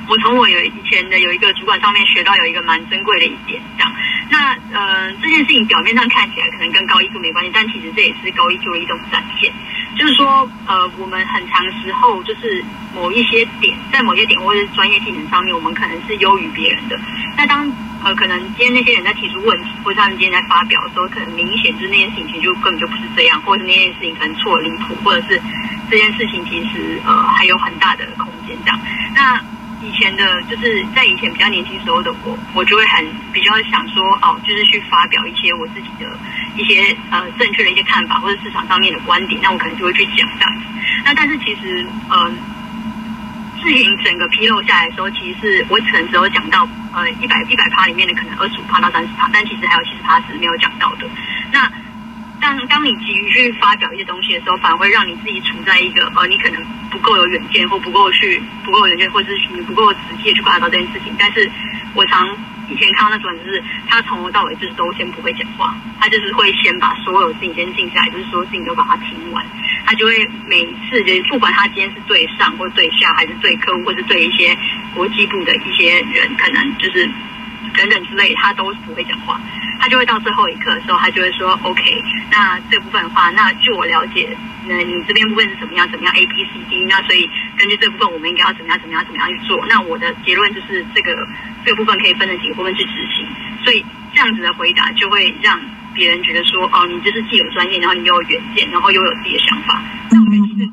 我从我有以前的有一个主管上面学到有一个蛮珍贵的一点，这样。那呃这件事情表面上看起来可能跟高一度没关系，但其实这也是高一度的一种展现。就是说呃我们很长时候就是某一些点，在某些点或者是专业技能上面，我们可能是优于别人的。那当呃可能今天那些人在提出问题，或者他们今天在发表的时候，可能明显就是那件事情其实就根本就不是这样，或者是那件事情可能错离谱，或者是这件事情其实呃还有很大的空间这样。那以前的，就是在以前比较年轻时候的我，我就会很比较想说，哦，就是去发表一些我自己的一些呃正确的一些看法，或者市场上面的观点，那我可能就会去讲这样子。那但是其实，呃，事情整个披露下来的时候，其实是我可能只有讲到呃一百一百趴里面的可能二十五趴到三十趴，但其实还有七十趴是没有讲到的。那但当你急于去发表一些东西的时候，反而会让你自己处在一个呃，你可能不够有远见，或不够去不够有远见，或者是你不够仔细去观察到这件事情。但是我常以前看到那种，就是他从头到尾就是都先不会讲话，他就是会先把所有事情先静下来，就是所有事情都把它听完。他就会每一次就是不管他今天是对上或对下，还是对客户，或是对一些国际部的一些人，可能就是等等之类，他都不会讲话。他就会到最后一刻的时候，他就会说：“OK，那这部分的话，那据我了解，那你这边部分是怎么样？怎么样？A、B、C、D？那所以根据这部分，我们应该要怎么样？怎么样？怎么样去做？那我的结论就是，这个这个部分可以分成几个部分去执行。所以这样子的回答就会让别人觉得说：哦，你就是既有专业，然后你又有远见，然后又有自己的想法。那我觉得其实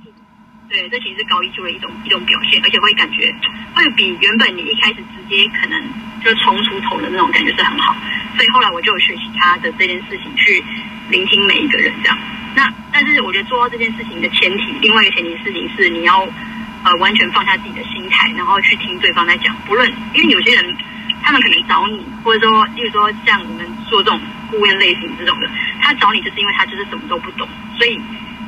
对，这其实是高一就的一种一种表现，而且会感觉会比原本你一开始直接可能就冲出头的那种感觉是很好。所以后来我就有学习他的这件事情，去聆听每一个人这样。那但是我觉得做到这件事情的前提，另外一个前提事情是你要呃完全放下自己的心态，然后去听对方在讲。不论因为有些人他们可能找你，或者说例如说像我们做这种顾问类型这种的，他找你就是因为他就是什么都不懂，所以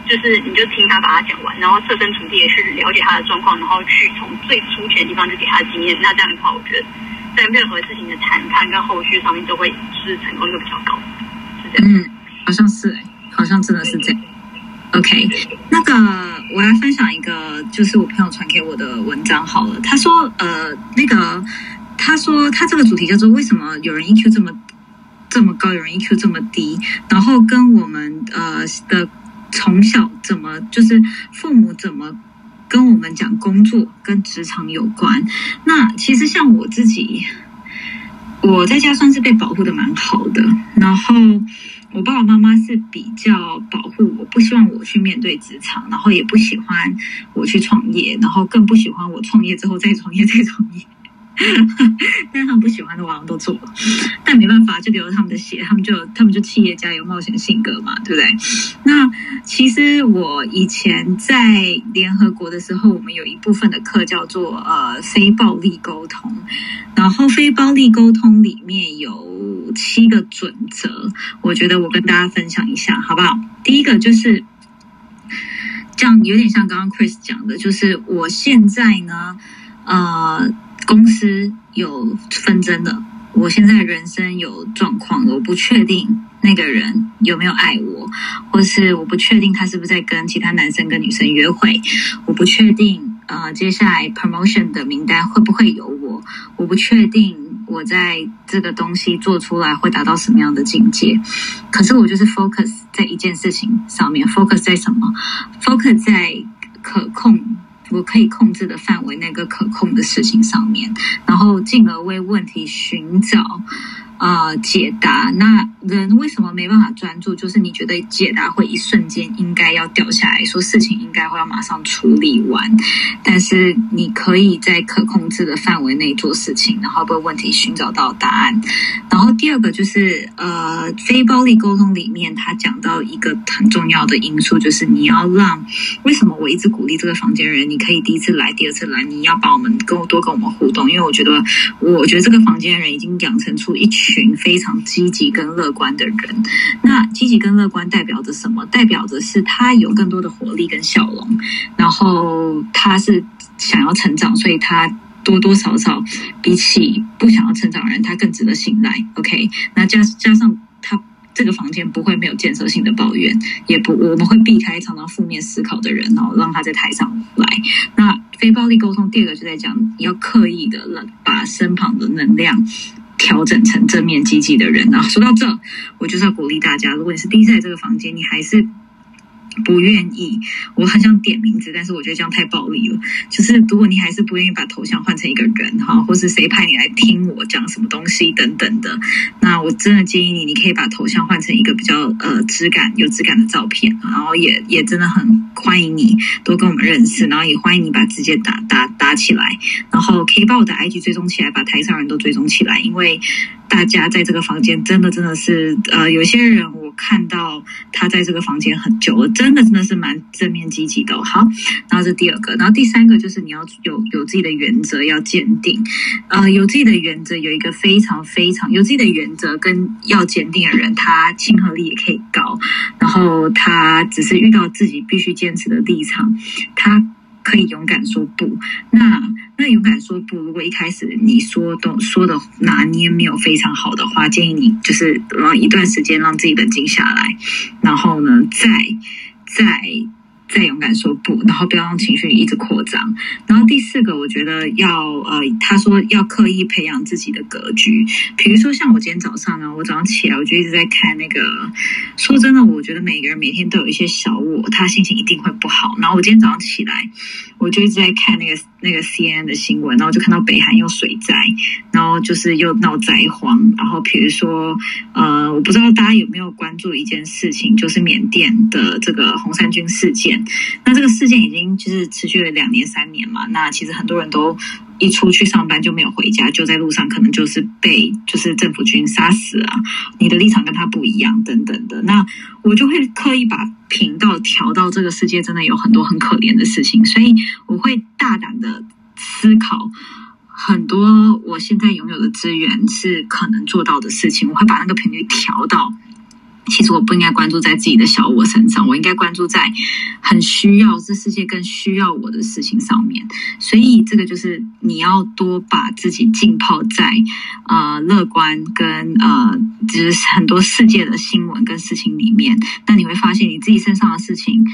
就是你就听他把他讲完，然后设身处地的去了解他的状况，然后去从最粗浅的地方去给他经验。那这样的话，我觉得。在任何事情的谈判跟后续上面，都会是成功率比较高，是这样。嗯，好像是哎、像真的是这样。OK，那个我来分享一个，就是我朋友传给我的文章好了。他说，呃，那个他说他这个主题叫做为什么有人 EQ 这么这么高，有人 EQ 这么低，然后跟我们呃的从小怎么就是父母怎么跟我们讲工作跟职场有关。那其实像我自己，我在家算是被保护的蛮好的，然后。我爸爸妈妈是比较保护我，不希望我去面对职场，然后也不喜欢我去创业，然后更不喜欢我创业之后再创业再创业。但他们不喜欢的，我好像都做了。但没办法，就流了他们的血，他们就他们就企业家有冒险性格嘛，对不对？那其实我以前在联合国的时候，我们有一部分的课叫做呃非暴力沟通，然后非暴力沟通里面有七个准则，我觉得我跟大家分享一下，好不好？第一个就是这样，有点像刚刚 Chris 讲的，就是我现在呢，呃。公司有纷争了，我现在人生有状况了，我不确定那个人有没有爱我，或是我不确定他是不是在跟其他男生跟女生约会，我不确定呃接下来 promotion 的名单会不会有我，我不确定我在这个东西做出来会达到什么样的境界，可是我就是 focus 在一件事情上面，focus 在什么？focus 在可控。我可以控制的范围，那个可控的事情上面，然后进而为问题寻找。呃，解答那人为什么没办法专注？就是你觉得解答会一瞬间应该要掉下来说事情应该会要马上处理完，但是你可以在可控制的范围内做事情，然后为问题寻找到答案。然后第二个就是呃，非暴力沟通里面他讲到一个很重要的因素，就是你要让为什么我一直鼓励这个房间人，你可以第一次来，第二次来，你要把我们跟多跟我们互动，因为我觉得我觉得这个房间人已经养成出一群。群非常积极跟乐观的人，那积极跟乐观代表着什么？代表着是他有更多的活力跟笑容，然后他是想要成长，所以他多多少少比起不想要成长的人，他更值得信赖。OK，那加加上他这个房间不会没有建设性的抱怨，也不我们会避开常常负面思考的人，然后让他在台上来。那非暴力沟通第二个就在讲，要刻意的把身旁的能量。调整成正面积极的人啊！说到这，我就是要鼓励大家，如果你是第一次来这个房间，你还是。不愿意，我很想点名字，但是我觉得这样太暴力了。就是如果你还是不愿意把头像换成一个人哈，或是谁派你来听我讲什么东西等等的，那我真的建议你，你可以把头像换成一个比较呃质感有质感的照片，然后也也真的很欢迎你多跟我们认识，然后也欢迎你把直接打打打起来，然后可以把我的 IG 追踪起来，把台上人都追踪起来，因为。大家在这个房间真的真的是，呃，有些人我看到他在这个房间很久了，真的真的是蛮正面积极的。好，然后这第二个，然后第三个就是你要有有自己的原则，要坚定。呃，有自己的原则，有一个非常非常有自己的原则跟要坚定的人，他亲和力也可以高。然后他只是遇到自己必须坚持的立场，他。可以勇敢说不，那那勇敢说不。如果一开始你说都说的拿捏没有非常好的话，建议你就是让一段时间让自己冷静下来，然后呢，再再。再勇敢说不，然后不要让情绪一直扩张。然后第四个，我觉得要呃，他说要刻意培养自己的格局。比如说像我今天早上呢，我早上起来我就一直在看那个。说真的，我觉得每个人每天都有一些小我，他心情一定会不好。然后我今天早上起来，我就一直在看那个那个 CNN 的新闻，然后就看到北韩又水灾，然后就是又闹灾荒。然后比如说呃，我不知道大家有没有关注一件事情，就是缅甸的这个红衫军事件。那这个事件已经就是持续了两年三年嘛，那其实很多人都一出去上班就没有回家，就在路上可能就是被就是政府军杀死啊。你的立场跟他不一样等等的，那我就会刻意把频道调到这个世界真的有很多很可怜的事情，所以我会大胆的思考很多我现在拥有的资源是可能做到的事情，我会把那个频率调到。其实我不应该关注在自己的小我身上，我应该关注在很需要这世界更需要我的事情上面。所以这个就是你要多把自己浸泡在呃乐观跟呃就是很多世界的新闻跟事情里面，那你会发现你自己身上的事情。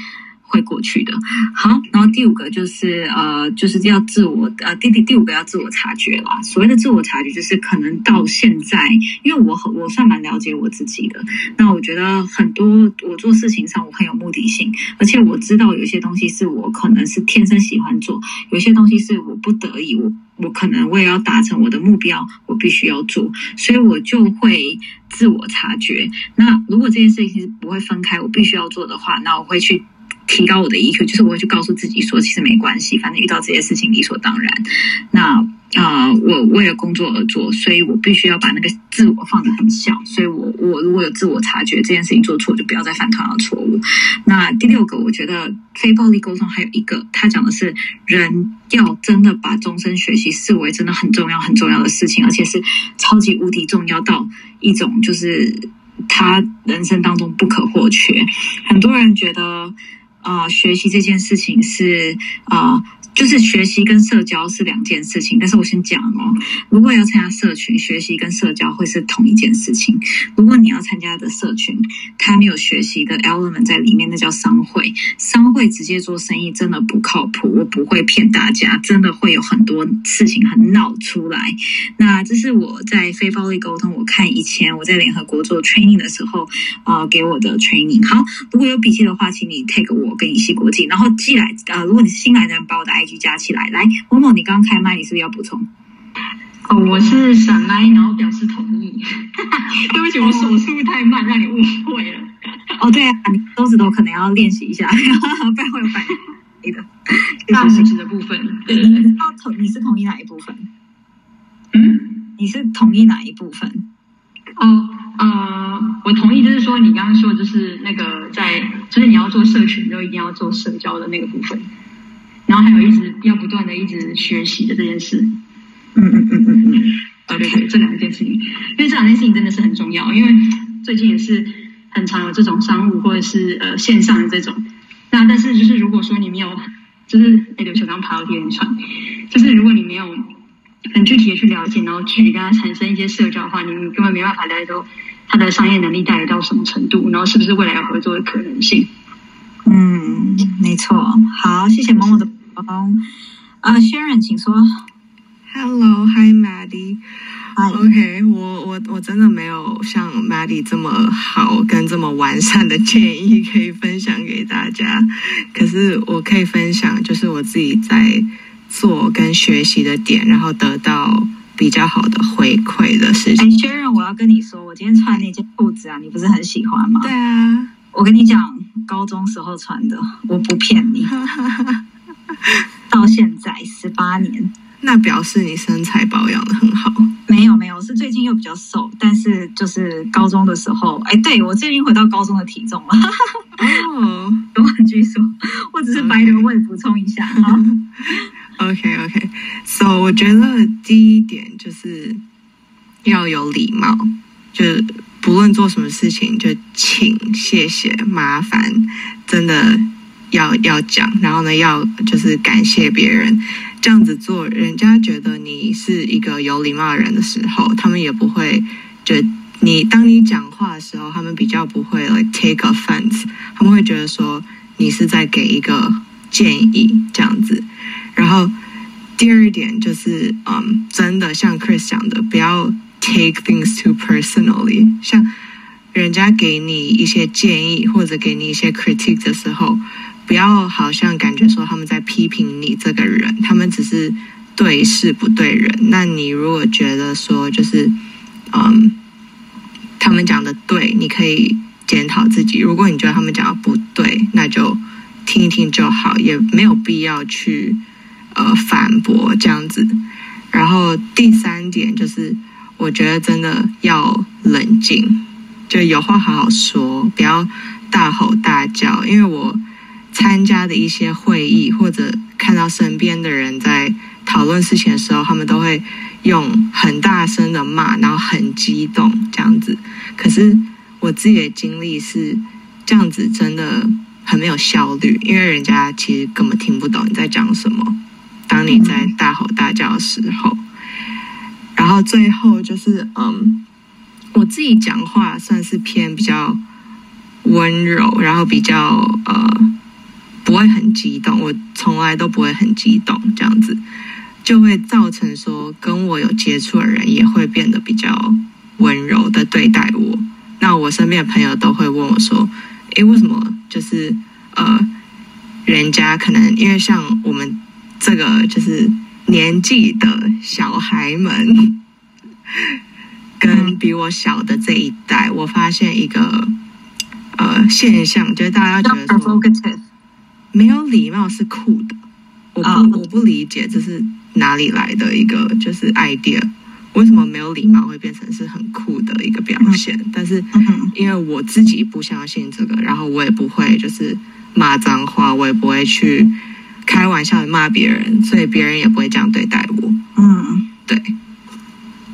会过去的。好，然后第五个就是呃，就是要自我呃，第第第五个要自我察觉啦。所谓的自我察觉，就是可能到现在，因为我很我算蛮了解我自己的。那我觉得很多我做事情上我很有目的性，而且我知道有些东西是我可能是天生喜欢做，有些东西是我不得已，我我可能为了要达成我的目标，我必须要做，所以我就会自我察觉。那如果这件事情是不会分开，我必须要做的话，那我会去。提高我的 EQ，就是我会去告诉自己说，其实没关系，反正遇到这些事情理所当然。那啊，我为了工作而做，所以我必须要把那个自我放得很小。所以我我如果有自我察觉这件事情做错，就不要再犯同样的错误。那第六个，我觉得非暴力沟通还有一个，他讲的是人要真的把终身学习视为真的很重要很重要的事情，而且是超级无敌重要到一种就是他人生当中不可或缺。很多人觉得。啊，学习这件事情是啊。就是学习跟社交是两件事情，但是我先讲哦，如果要参加社群，学习跟社交会是同一件事情。如果你要参加的社群，它没有学习的 element 在里面，那叫商会。商会直接做生意真的不靠谱，我不会骗大家，真的会有很多事情很闹出来。那这是我在非暴力沟通，我看以前我在联合国做 training 的时候啊，给我的 training。好，如果有笔记的话，请你 take 我跟乙西国际，然后寄来啊。如果你是新来的人，把我的 IG 加起来，来，某某，你刚开麦，你是不是要补充？哦，我是闪麦，然后表示同意。对不起，我手速太慢，让你误会了。哦，对啊，你手指头可能要练习一下，不然会有反应的。大拇指的部分，对对对。同你是同意哪一部分？嗯，你是同意哪一部分？哦，呃，我同意，就是说你刚刚说，就是那个在，就是你要做社群，就一定要做社交的那个部分。然后还有一直要不断的一直学习的这件事，嗯嗯嗯嗯嗯，对对对，这两件事情，因为这两件事情真的是很重要。因为最近也是很常有这种商务或者是呃线上的这种，那但是就是如果说你没有，就是哎，刘球刚爬到天窗，就是如果你没有很具体的去了解，然后具体跟他产生一些社交的话，你根本没办法了解到他的商业能力大概到什么程度，然后是不是未来有合作的可能性。嗯，没错。好，谢谢某某的帮。啊，Sharon，请说。Hello，Hi Maddie。OK，我我我真的没有像 Maddie 这么好跟这么完善的建议可以分享给大家。可是我可以分享，就是我自己在做跟学习的点，然后得到比较好的回馈的事情。哎，Sharon，我要跟你说，我今天穿那件裤子啊，你不是很喜欢吗？对啊。我跟你讲，高中时候穿的，我不骗你。到现在十八年，那表示你身材保养的很好。没有没有，是最近又比较瘦，但是就是高中的时候，哎，对我最近回到高中的体重了。哦，有很据说，我只是白人味补充一下。OK OK，So 我觉得第一点就是要有礼貌，就。不论做什么事情，就请、谢谢、麻烦，真的要要讲。然后呢，要就是感谢别人，这样子做，人家觉得你是一个有礼貌的人的时候，他们也不会就你当你讲话的时候，他们比较不会 take offense，他们会觉得说你是在给一个建议这样子。然后第二点就是，嗯，真的像 Chris 讲的，不要。Take things too personally，像人家给你一些建议或者给你一些 critique 的时候，不要好像感觉说他们在批评你这个人，他们只是对事不对人。那你如果觉得说就是，嗯，他们讲的对，你可以检讨自己；如果你觉得他们讲的不对，那就听一听就好，也没有必要去呃反驳这样子。然后第三点就是。我觉得真的要冷静，就有话好好说，不要大吼大叫。因为我参加的一些会议，或者看到身边的人在讨论事情的时候，他们都会用很大声的骂，然后很激动这样子。可是我自己的经历是这样子，真的很没有效率，因为人家其实根本听不懂你在讲什么。当你在大吼大叫的时候，然后最后就是嗯，我自己讲话算是偏比较温柔，然后比较呃不会很激动，我从来都不会很激动，这样子。就会造成说跟我有接触的人也会变得比较温柔的对待我。那我身边的朋友都会问我说：“诶，为什么？就是呃，人家可能因为像我们这个就是年纪的小孩们，跟比我小的这一代，我发现一个呃现象，就是大家觉得说没有礼貌是酷的。我不、啊我不理解这是哪里来的一个就是 idea，为什么没有礼貌会变成是很酷的一个表现？但是嗯因为我自己不相信这个，然后我也不会就是骂脏话，我也不会去开玩笑的骂别人，所以别人也不会这样对待我。嗯对，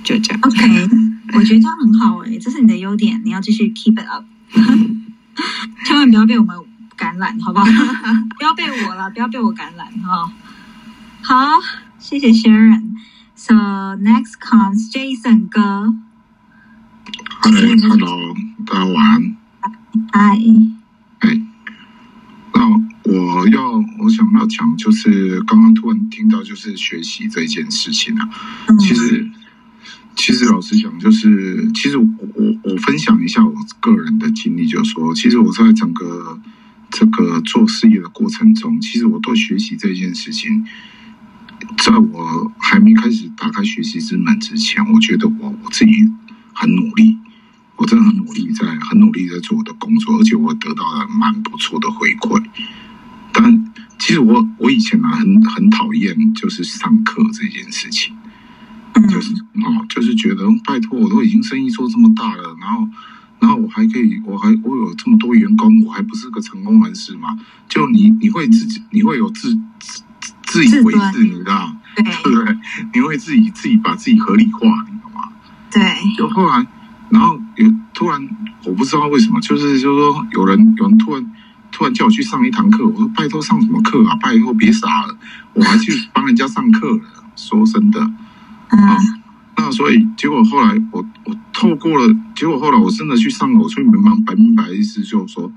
就这样。，OK，我觉得这样很好诶、这是你的优点，你要继续 keep it up，千万不要被我们感染，好不好？不要被我了，不要被我感染哈、好，谢谢 Sharon。So next comes Jason 哥，嗨，Hello，大家晚安。嗨，我要我想要讲，就是刚刚突然听到就是学习这件事情啊。嗯其实，其实老实讲，就是其实我我我分享一下我个人的经历，就是说，其实我在整个这个做事业的过程中，其实我对学习这件事情，在我还没开始打开学习之门之前，我觉得我我自己很努力，我真的很努力在很努力在做我的工作，而且我得到了蛮不错的回馈。但其实我我以前啊很很讨厌就是上课这件事情。嗯就是哦，就是觉得拜托，我都已经生意做这么大了，然后，然后我还可以，我还我有这么多员工，我还不是个成功人士嘛？就你你会自己，你会有自自自以为是，你知道？对对不 对？你会自己自己把自己合理化，你懂吗？对，就后来，然后有突然，我不知道为什么，就是就是说有人有人突然突然叫我去上一堂课，我说拜托上什么课啊？拜托别傻了，我还去帮人家上课了。说真的，啊那所以结果后来我我透过了，结果后来我真的去上了，我终于明白白明白的意思就是说，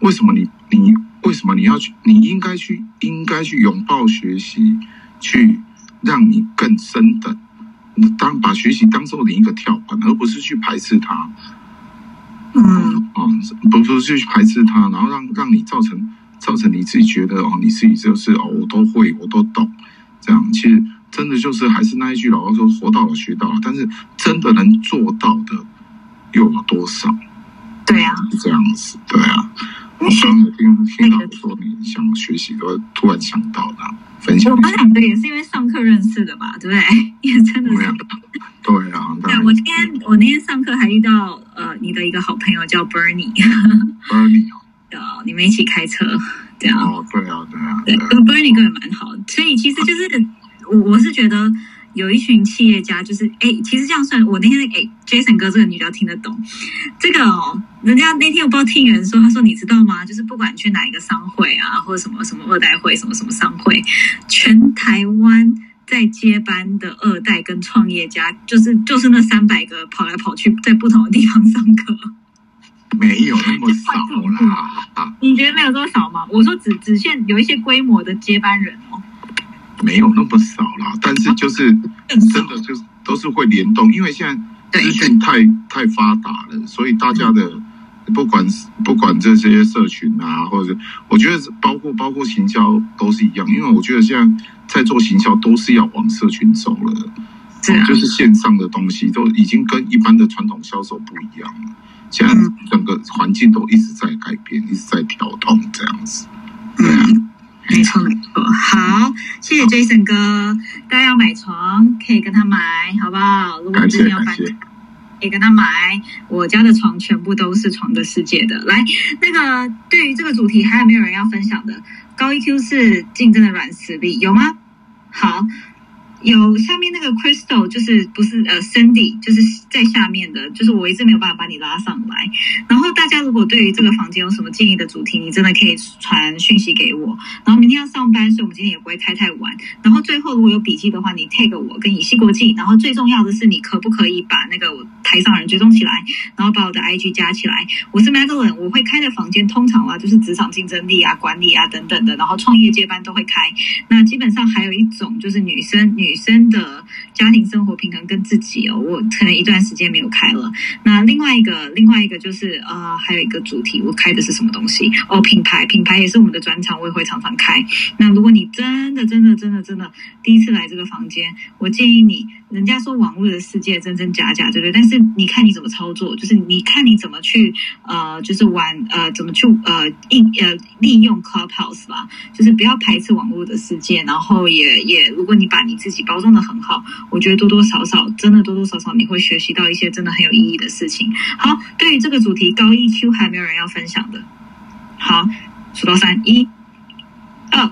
为什么你你为什么你要去，你应该去应该去拥抱学习，去让你更深的当把学习当做你一个跳板，而不是去排斥它。嗯哦，不不是去排斥它，然后让让你造成造成你自己觉得哦，你自己就是哦，我都会，我都懂，这样其实真的就是还是那一句老话说，活到老学到老，但是真的能做到的又有多少？对啊，是这样子，对啊。我刚才听听到说你想学习，都突然想到的，分享我一下。们两个也是因为上课认识的吧，对不对？也真的是对啊。，对啊，对，我今天我那天上课还遇到呃你的一个好朋友叫 Bernie，Bernie 哦呃，你们一起开车这样。哦，对啊，对啊，对，对啊跟 Bernie 哥也蛮好，所以其实就是我我是觉得有一群企业家，就是哎，其实这样算，我那天哎 Jason 哥这个你就要听得懂，这个哦，人家那天我不知道听人说，他说你知道吗？就是不管去哪一个商会啊，或者什么什么二代会，什么什么商会，全台湾。在接班的二代跟创业家，就是就是那三百个跑来跑去，在不同的地方上课。没有那么少啦，啊 你觉得没有多少吗？我说只只限有一些规模的接班人哦，没有那么少啦，但是就是真的就是都是会联动，因为现在资讯太太发达了，所以大家的不管不管这些社群啊，或者我觉得是包括包括行销都是一样，因为我觉得现在在做行销都是要往社群走了，是啊。哦就是线上的东西都已经跟一般的传统销售不一样了。现在嗯。整个环境都一直在改变，一直在调动，这样子。对啊，嗯，没错没错。好，谢谢 Jason 哥，大家要买床可以跟他买，好不好？如果感你最近要搬，家。可以跟他买。我家的床全部都是床的世界的。来，那个对于这个主题还有没有人要分享的？高 EQ 是竞争的软实力，有吗？好，有下面那个 Crystal，就是不是呃 Cindy，就是在下面的，就是我一直没有办法把你拉上来。然后大家如果对于这个房间有什么建议的主题，你真的可以传讯息给我。然后明天要上班，所以我们今天也不会开太晚。然后最后如果有笔记的话，你 tag 我跟以西国际。然后最重要的是，你可不可以把那个台上人追踪起来，然后把我的 IG 加起来？我是 Madeline，我会开的房间通常啊就是职场竞争力啊、管理啊等等的，然后创业接班都会开。那基本上还有一种就是女生女生的家庭生活平衡跟自己哦，我可能一段时间没有开了。那另外一个另外一个就是呃，还有一个主题，我开的是什么东西？哦，品牌品牌也是我们的专场，我也会常常开。那如果你真的真的真的真的第一次来这个房间，我建议你，人家说网络的世界真真假假，对不对？但是你看你怎么操作，就是你看你怎么去呃，就是玩呃，怎么去呃应呃利用 Clubhouse 吧，就是不要排斥网络的世界，然后也也，如果你把你自己包装的很好，我觉得多多少少真的多多少少你会学习到一些真的很有意义的事情。好，对于这个主题高 EQ 还没有人要分享的，好，数到三，一、二、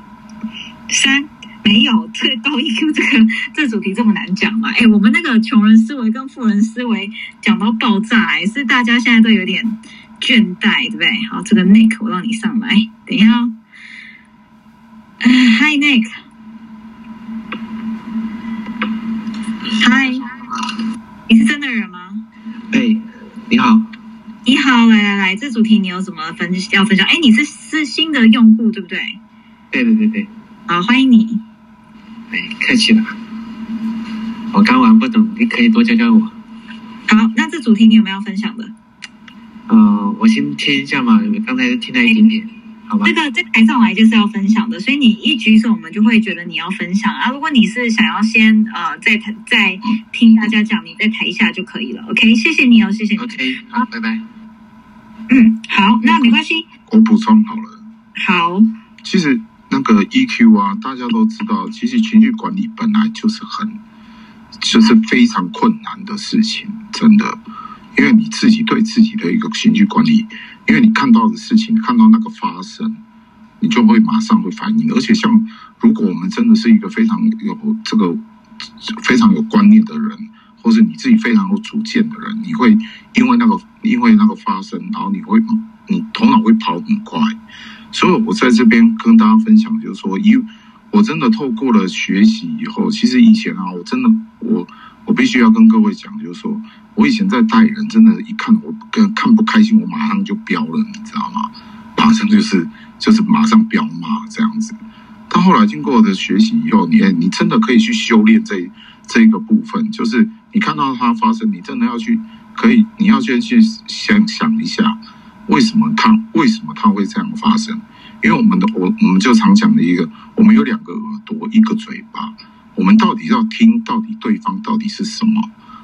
三。没有，这个高 EQ 这个这主题这么难讲嘛？哎，我们那个穷人思维跟富人思维讲到爆炸，哎，是大家现在都有点倦怠，对不对？好，这个 Nick 我让你上来，等一下哦。Hi Nick，Hi，你是真的人吗？哎，你好，你好，来来来，这主题你有什么分要分享？哎，你是是新的用户对不对？对对对对，好，欢迎你。哎，客气了，我刚玩不懂，你可以多教教我。好，那这主题你有没有要分享的？呃，我先听一下嘛，刚才听了一点点，好吧？这个在台上来就是要分享的，所以你一举手，我们就会觉得你要分享啊。如果你是想要先呃在台在听大家讲，你在台下就可以了。OK，谢谢你哦，谢谢你。OK，好，拜拜。嗯，好，那没关系。我补充好了，好，其实那个 EQ 啊，大家都知道，其实情绪管理本来就是很，就是非常困难的事情，真的。因为你自己对自己的一个情绪管理，因为你看到的事情，看到那个发生，你就会马上会反应。而且像如果我们真的是一个非常有这个非常有观念的人，或是你自己非常有主见的人，你会因为那个因为那个发生，然后你会你头脑会跑很快。所以我在这边跟大家分享，就是说，因我真的透过了学习以后，其实以前啊，我真的我我必须要跟各位讲，就是说我以前在带人，真的，一看我跟看不开心，我马上就飙了，你知道吗？马上就是就是马上飙骂这样子。但后来经过的学习以后，你你真的可以去修炼这这一个部分，就是你看到它发生，你真的要去可以，你要先去想想一下，为什么它为什么它会这样发生？因为我们的我我们就常讲的一个，我们有两个耳朵，一个嘴巴，我们到底要听到底对方到底是什么，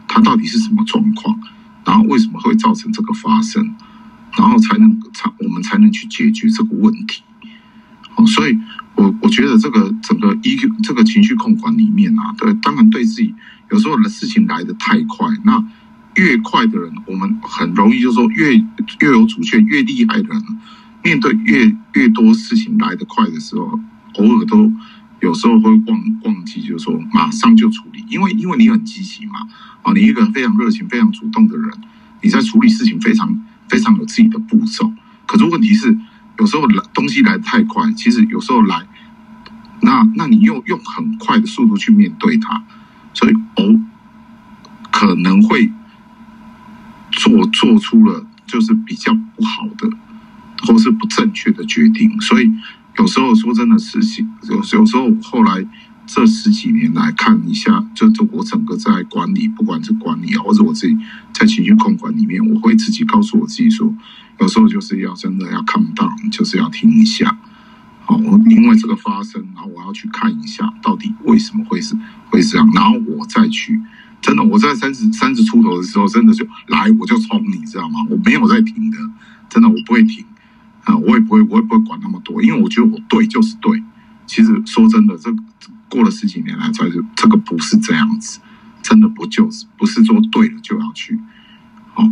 他到底是什么状况，然后为什么会造成这个发生，然后才能才我们才能去解决这个问题。哦，所以我我觉得这个整个 EQ 这个情绪控管里面啊，对，当然对自己有时候的事情来得太快，那越快的人，我们很容易就说越越有主见、越厉害的人。面对越越多事情来得快的时候，偶尔都有时候会忘忘记，就是说马上就处理，因为因为你很积极嘛，啊，你一个非常热情、非常主动的人，你在处理事情非常非常有自己的步骤。可是问题是，有时候来东西来得太快，其实有时候来，那那你又用很快的速度去面对它，所以哦，可能会做做出了就是比较不好的。或是不正确的决定，所以有时候说真的事情，有有时候后来这十几年来看一下，就是我整个在管理，不管是管理啊，或者我自己在情绪控管里面，我会自己告诉我自己说，有时候就是要真的要看不到，就是要听一下。好，我因为这个发生，然后我要去看一下，到底为什么会是会这样，然后我再去。真的，我在三十三十出头的时候，真的就来我就冲，你知道吗？我没有在停的，真的我不会停。啊，我也不会，我也不会管那么多，因为我觉得我对就是对。其实说真的，这过了十几年来，才是这个不是这样子，真的不就是不是说对了就要去。好，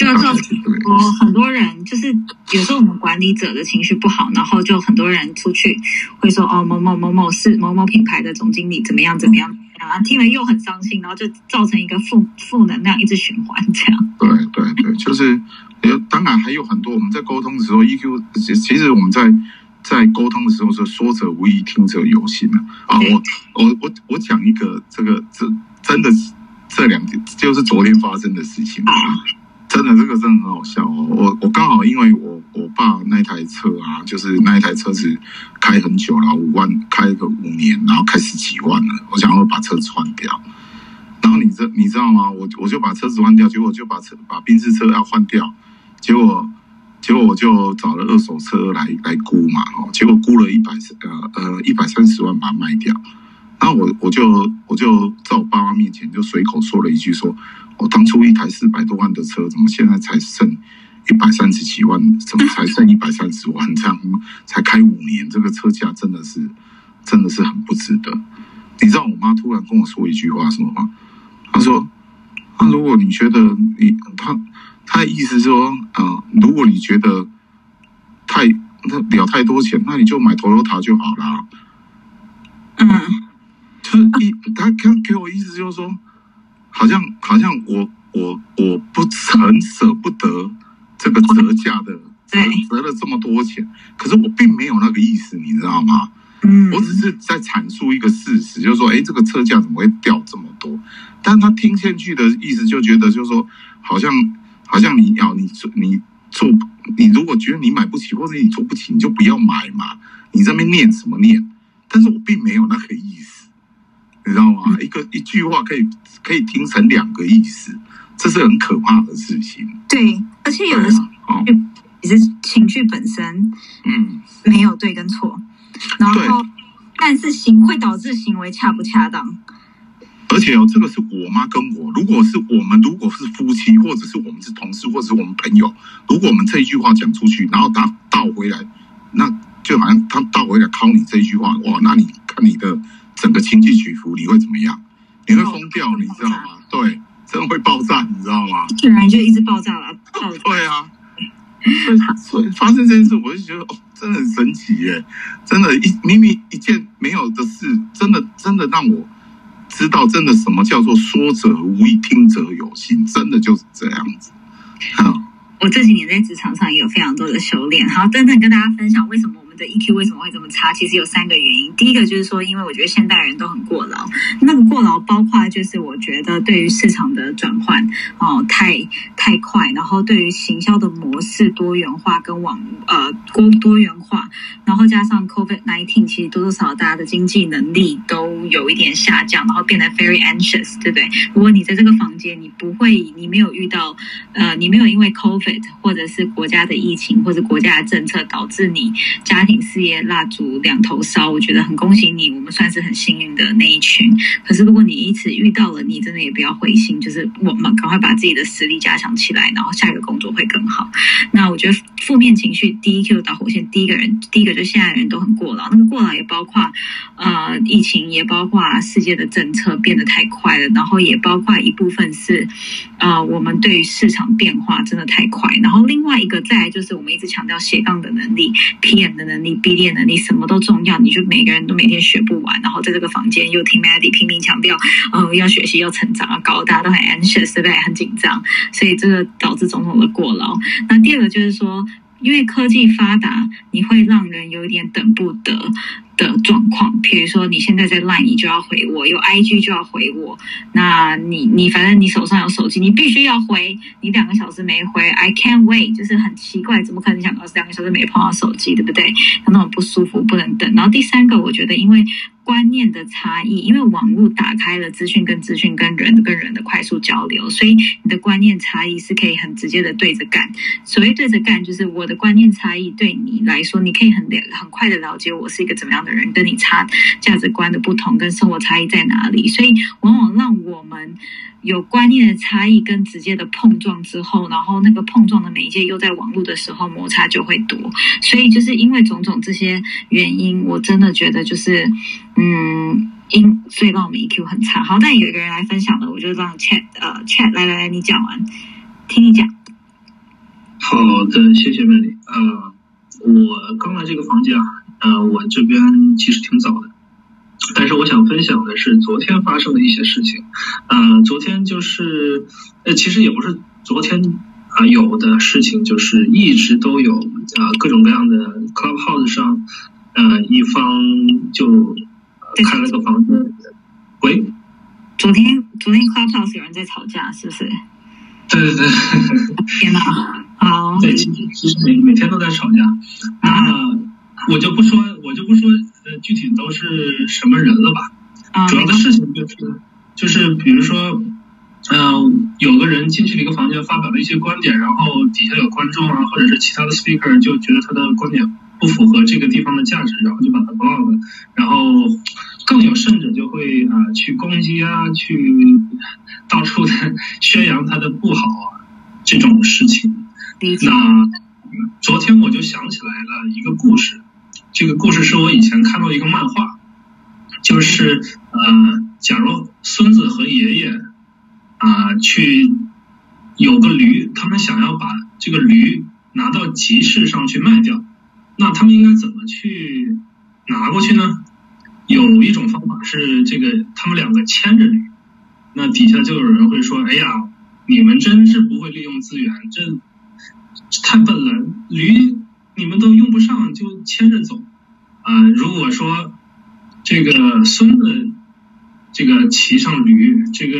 要造成我很多人就是有时候我们管理者的情绪不好，然后就很多人出去会说哦某某某某是某某品牌的总经理怎么样怎么样，然后听了又很伤心，然后就造成一个负负能量一直循环这样。对对对，就是呃，当然还有很多我们在沟通的时候，EQ 其其实我们在在沟通的时候是说者无意，听者有心啊。啊，我我我我讲一个这个这真的是这两天就是昨天发生的事情。啊真的，这个真的很好笑哦！我我刚好因为我我爸那台车啊，就是那一台车子开很久了，五万开个五年，然后开十几万了，我想要把车子换掉。然后你知你知道吗？我我就把车子换掉，结果就把车把宾士车要换掉，结果结果我就找了二手车来来估嘛，哦，结果估了一百呃呃一百三十万把它卖掉。然后我我就我就在我爸妈面前就随口说了一句说，我当初一台四百多万的车，怎么现在才剩一百三十几万？怎么才剩一百三十万？这样才开五年，这个车价真的是真的是很不值得。你知道我妈突然跟我说一句话什么吗？她说：“那如果你觉得你她她的意思是说，呃，如果你觉得太那了太多钱，那你就买 Toyota 就好啦。”嗯，就是一她给给我意思就是说，好像好像我我我不很舍不得这个折价的折对折了这么多钱，可是我并没有那个意思，你知道吗？嗯我只是在阐述一个事实，就是说，哎，这个车价怎么会掉这么多？但他听进去的意思就觉得，就是说，好像好像你要你做你做，你如果觉得你买不起，或者你做不起，你就不要买嘛。你这边念什么念？但是我并没有那个意思，你知道吗？一个一句话可以可以听成两个意思，这是很可怕的事情。对，而且有的时候哦，其实情绪本身嗯，没有对跟错，然对后但是行会导致行为恰不恰当？而且哦，这个是我妈跟我，如果是我们，如果是夫妻，或者是我们是同事，或者是我们朋友，如果我们这一句话讲出去，然后他倒回来，那就好像他倒回来敲你这一句话，哇，那你看你的整个情绪起伏，你会怎么样？你会疯掉，你知道吗？对，真的会爆炸，你知道吗？突然就一直爆炸了，爆炸。对啊，所以所以发生这件事，我就觉得哦，真的很神奇耶！真的，一明明一件没有的事，真的真的让我知道，真的什么叫做说者无意，听者有心，真的就是这样子。嗯，我这几年在职场上也有非常多的修炼。好，等等跟大家分享为什么我的 EQ 为什么会这么差。其实有三个原因。第一个就是说，因为我觉得现代人都很过劳。那个过劳包括就是我觉得对于市场的转换哦太太快，然后对于行销的模式多元化跟网呃多多元化，然后加上 COVID nineteen，其实多多少少大家的经济能力都有一点下降，然后变得 very anxious，对不对？如果你在这个房间，你不会，你没有遇到呃，你没有因为 COVID 或者是国家的疫情或者国家的政策导致你家家庭事业蜡烛两头烧，我觉得很恭喜你，我们算是很幸运的那一群。可是如果你因此遇到了，你真的也不要灰心，就是我们赶快把自己的实力加强起来，然后下一个工作会更好。那我觉得负面情绪第一 Q 导火线，第一个人，第一个就现在人都很过劳，那个过劳也包括呃疫情，也包括世界的政策变得太快了，然后也包括一部分是呃我们对于市场变化真的太快，然后另外一个再来就是我们一直强调斜杠的能力、PM 的能、BD 的能力，什么都重要，你就每个人都每天学不完，然后在这个房间又听 Maddy 拼命强调，呃要学习要成长，啊，搞得，大家都很 anxious，对？很紧张，所以这个导致种种的过劳。那第二个就是说，因为科技发达，你会让人有点等不得的状况。比如说，你现在在 Line，你就要回我；有 IG 就要回我。那你你反正你手上有手机，你必须要回。你两个小时没回，I can't wait，就是很奇怪，怎么可能想到两个小时没碰到手机，对不对？那种不舒服，不能等。然后第三个，我觉得因为观念的差异，因为网络打开了资讯跟资讯跟人跟人的快速交流，所以你的观念差异是可以很直接的对着干。所谓对着干，就是我的观念差异对你来说，你可以很了很快的了解我是一个怎么样的人，跟你差价值观的不同，跟生活差异在哪里。所以往往让我们有观念的差异跟直接的碰撞之后，然后那个碰撞的媒介又在网络的时候摩擦就会多。所以就是因为种种这些原因，我真的觉得就是嗯。因所以让我们 EQ 很差。好，但有一个人来分享了，我就让 Chat 呃 Chat 来来来，你讲完，听你讲。好的，谢谢 Mandy。呃，我刚来这个房间啊，呃，我这边其实挺早的，但是我想分享的是昨天发生的一些事情。呃，昨天就是，呃，其实也不是昨天啊、有的事情，就是一直都有啊、各种各样的 Clubhouse 上，呃，一方就、呃开了个房间。喂，昨天昨天 Clubhouse 有人在吵架，是不是？对对对。天哪！好，对，其实每每天都在吵架。那我就不说，我就不说，呃，具体都是什么人了吧。啊主要的事情就是，就是比如说，嗯、有个人进去了一个房间，发表了一些观点，然后底下有观众啊，或者是其他的 speaker 就觉得他的观点不符合这个地方的价值，然后就把他 block 了。然后更有甚者就会啊、去攻击啊，去到处的宣扬他的不好啊，这种事情。那昨天我就想起来了一个故事，这个故事是我以前看到一个漫画，就是呃，假如孙子和爷爷啊、去有个驴，他们想要把这个驴拿到集市上去卖掉，那他们应该怎么去拿过去呢？有一种方法是这个，他们两个牵着驴，那底下就有人会说：“哎呀，你们真是不会利用资源，这太笨了，驴你们都用不上就牵着走。啊、如果说这个孙子这个骑上驴，这个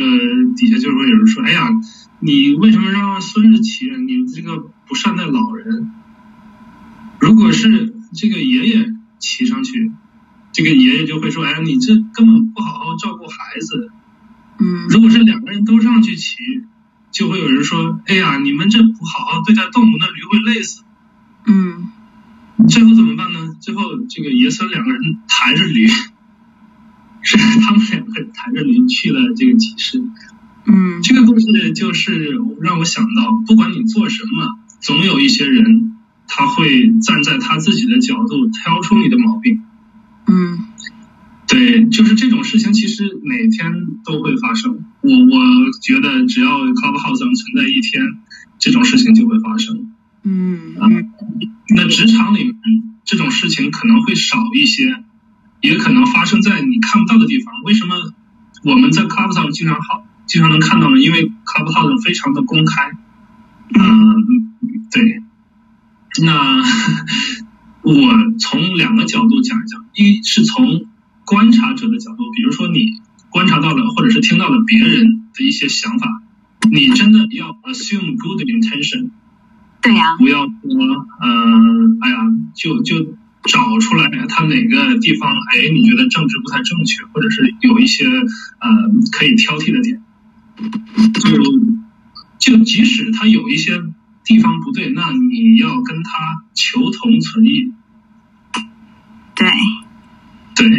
底下就会有人说：“哎呀，你为什么让孙子骑啊？你这个不善待老人。”如果是这个爷爷骑上去，这个爷爷就会说：“哎呀，你这根本不好好照顾孩子。”嗯如果是两个人都上去骑，就会有人说：“哎呀，你们这不好好对待动物，那驴会累死。嗯”最后怎么办呢？最后这个爷孙两个人抬着驴，是他们两个人抬着驴去了这个集市。嗯这个故事就是让我想到，不管你做什么，总有一些人他会站在他自己的角度挑出你的毛病。嗯对，就是这种事情，其实每天都会发生。我我觉得，只要 Clubhouse 上存在一天，这种事情就会发生。嗯啊，那职场里面这种事情可能会少一些，也可能发生在你看不到的地方。为什么我们在 Clubhouse 上经常好经常能看到呢？因为 Clubhouse 非常的公开。嗯，对。那我从两个角度讲一讲，一是从观察者的角度，比如说你观察到了或者是听到了别人的一些想法，你真的要 assume good intention，对呀、不要说呃，哎呀，就就找出来他哪个地方，哎，你觉得政治不太正确，或者是有一些呃可以挑剔的点，就就即使他有一些地方不对，那你要跟他求同存异。对，对，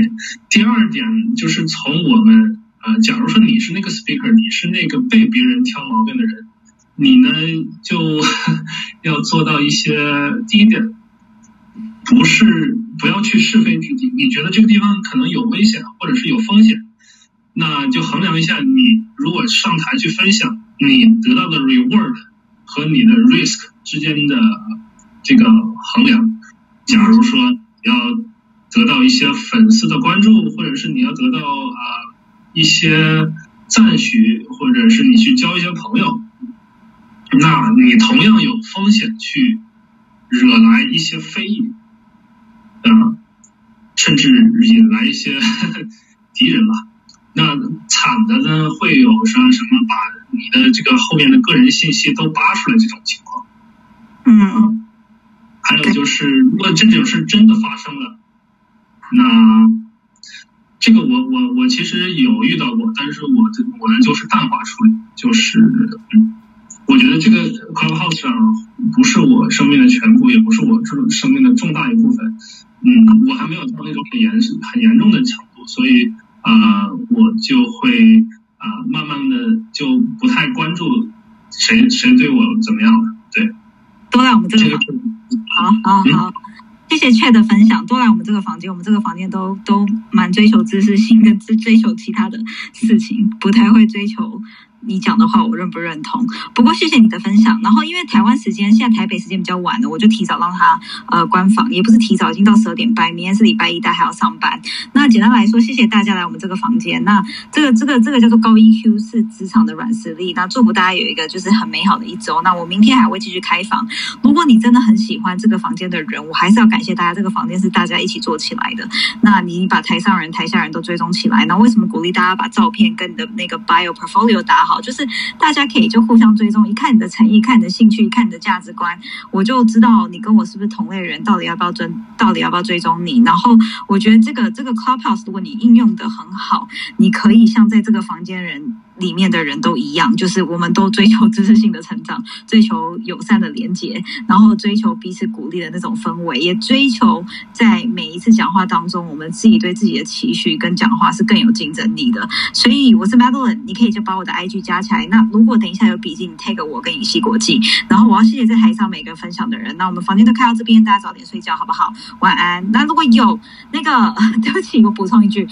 第二点就是从我们呃，假如说你是那个 speaker，你是那个被别人挑毛病的人，你呢就 要做到一些第一点，不是不要去是非曲解，你觉得这个地方可能有危险或者是有风险，那就衡量一下你如果上台去分享，你得到的 reward 和你的 risk 之间的这个衡量。假如说要得到一些粉丝的关注，或者是你要得到啊、一些赞许，或者是你去交一些朋友，那你同样有风险去惹来一些非议，啊，甚至引来一些 敌人吧。那惨的呢，会有说什么把你的这个后面的个人信息都扒出来这种情况。嗯还有就是，如果这种事真的发生了，那这个我我我其实有遇到过，但是我的我呢就是淡化处理，就是嗯，我觉得这个 Clubhouse 上不是我生命的全部，也不是我这种生命的重大一部分，嗯，我还没有到那种很严很严重的程度，所以啊、呃我就会啊、呃慢慢的就不太关注谁谁对我怎么样了，对，都来我们这个好好好，谢谢 Chat 的分享，都来我们这个房间，我们这个房间都都蛮追求知识性跟追追求其他的事情，不太会追求你讲的话我认不认同。不过谢谢你的分享。然后因为台湾时间现在台北时间比较晚了，我就提早让他呃关房，也不是提早，已经到十二点半，明天是礼拜一，大家还要上班。那简单来说，谢谢大家来我们这个房间。那这个这个这个叫做高 EQ 是职场的软实力。那祝福大家有一个就是很美好的一周。那我明天还会继续开房。如果你真的很喜欢这个房间的人，我还是要感谢大家。这个房间是大家一起做起来的。那你把台上人、台下人都追踪起来。那为什么鼓励大家把照片跟你的那个 bio portfolio 打好？就是大家可以就互相追踪，一看你的诚意，看你的兴趣，看你的价值观，我就知道你跟我是不是同类人，到底要不要追，到底要不要追踪你。然后我觉得这个这个 clubhouse，如果你应用的很好，你可以像在这个房间人。里面的人都一样，就是我们都追求知识性的成长，追求友善的连接，然后追求彼此鼓励的那种氛围，也追求在每一次讲话当中，我们自己对自己的期许跟讲话是更有竞争力的。所以我是 Madeline，你可以就把我的 IG 加起来。那如果等一下有笔记，你 take 我跟尹熙国际，然后我要谢谢在台上每个分享的人。那我们房间都开到这边，大家早点睡觉好不好？晚安。那如果有那个，对不起，我补充一句，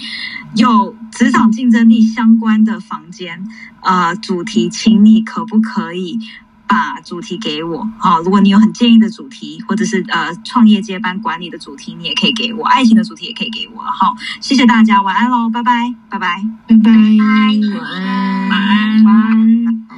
有职场竞争力相关的房间。呃，主题，请你可不可以把主题给我？好，如果你有很建议的主题，或者是呃创业接班管理的主题，你也可以给我。爱情的主题也可以给我。好，谢谢大家，晚安喽，拜拜，拜拜，拜拜，晚安，晚安，晚安。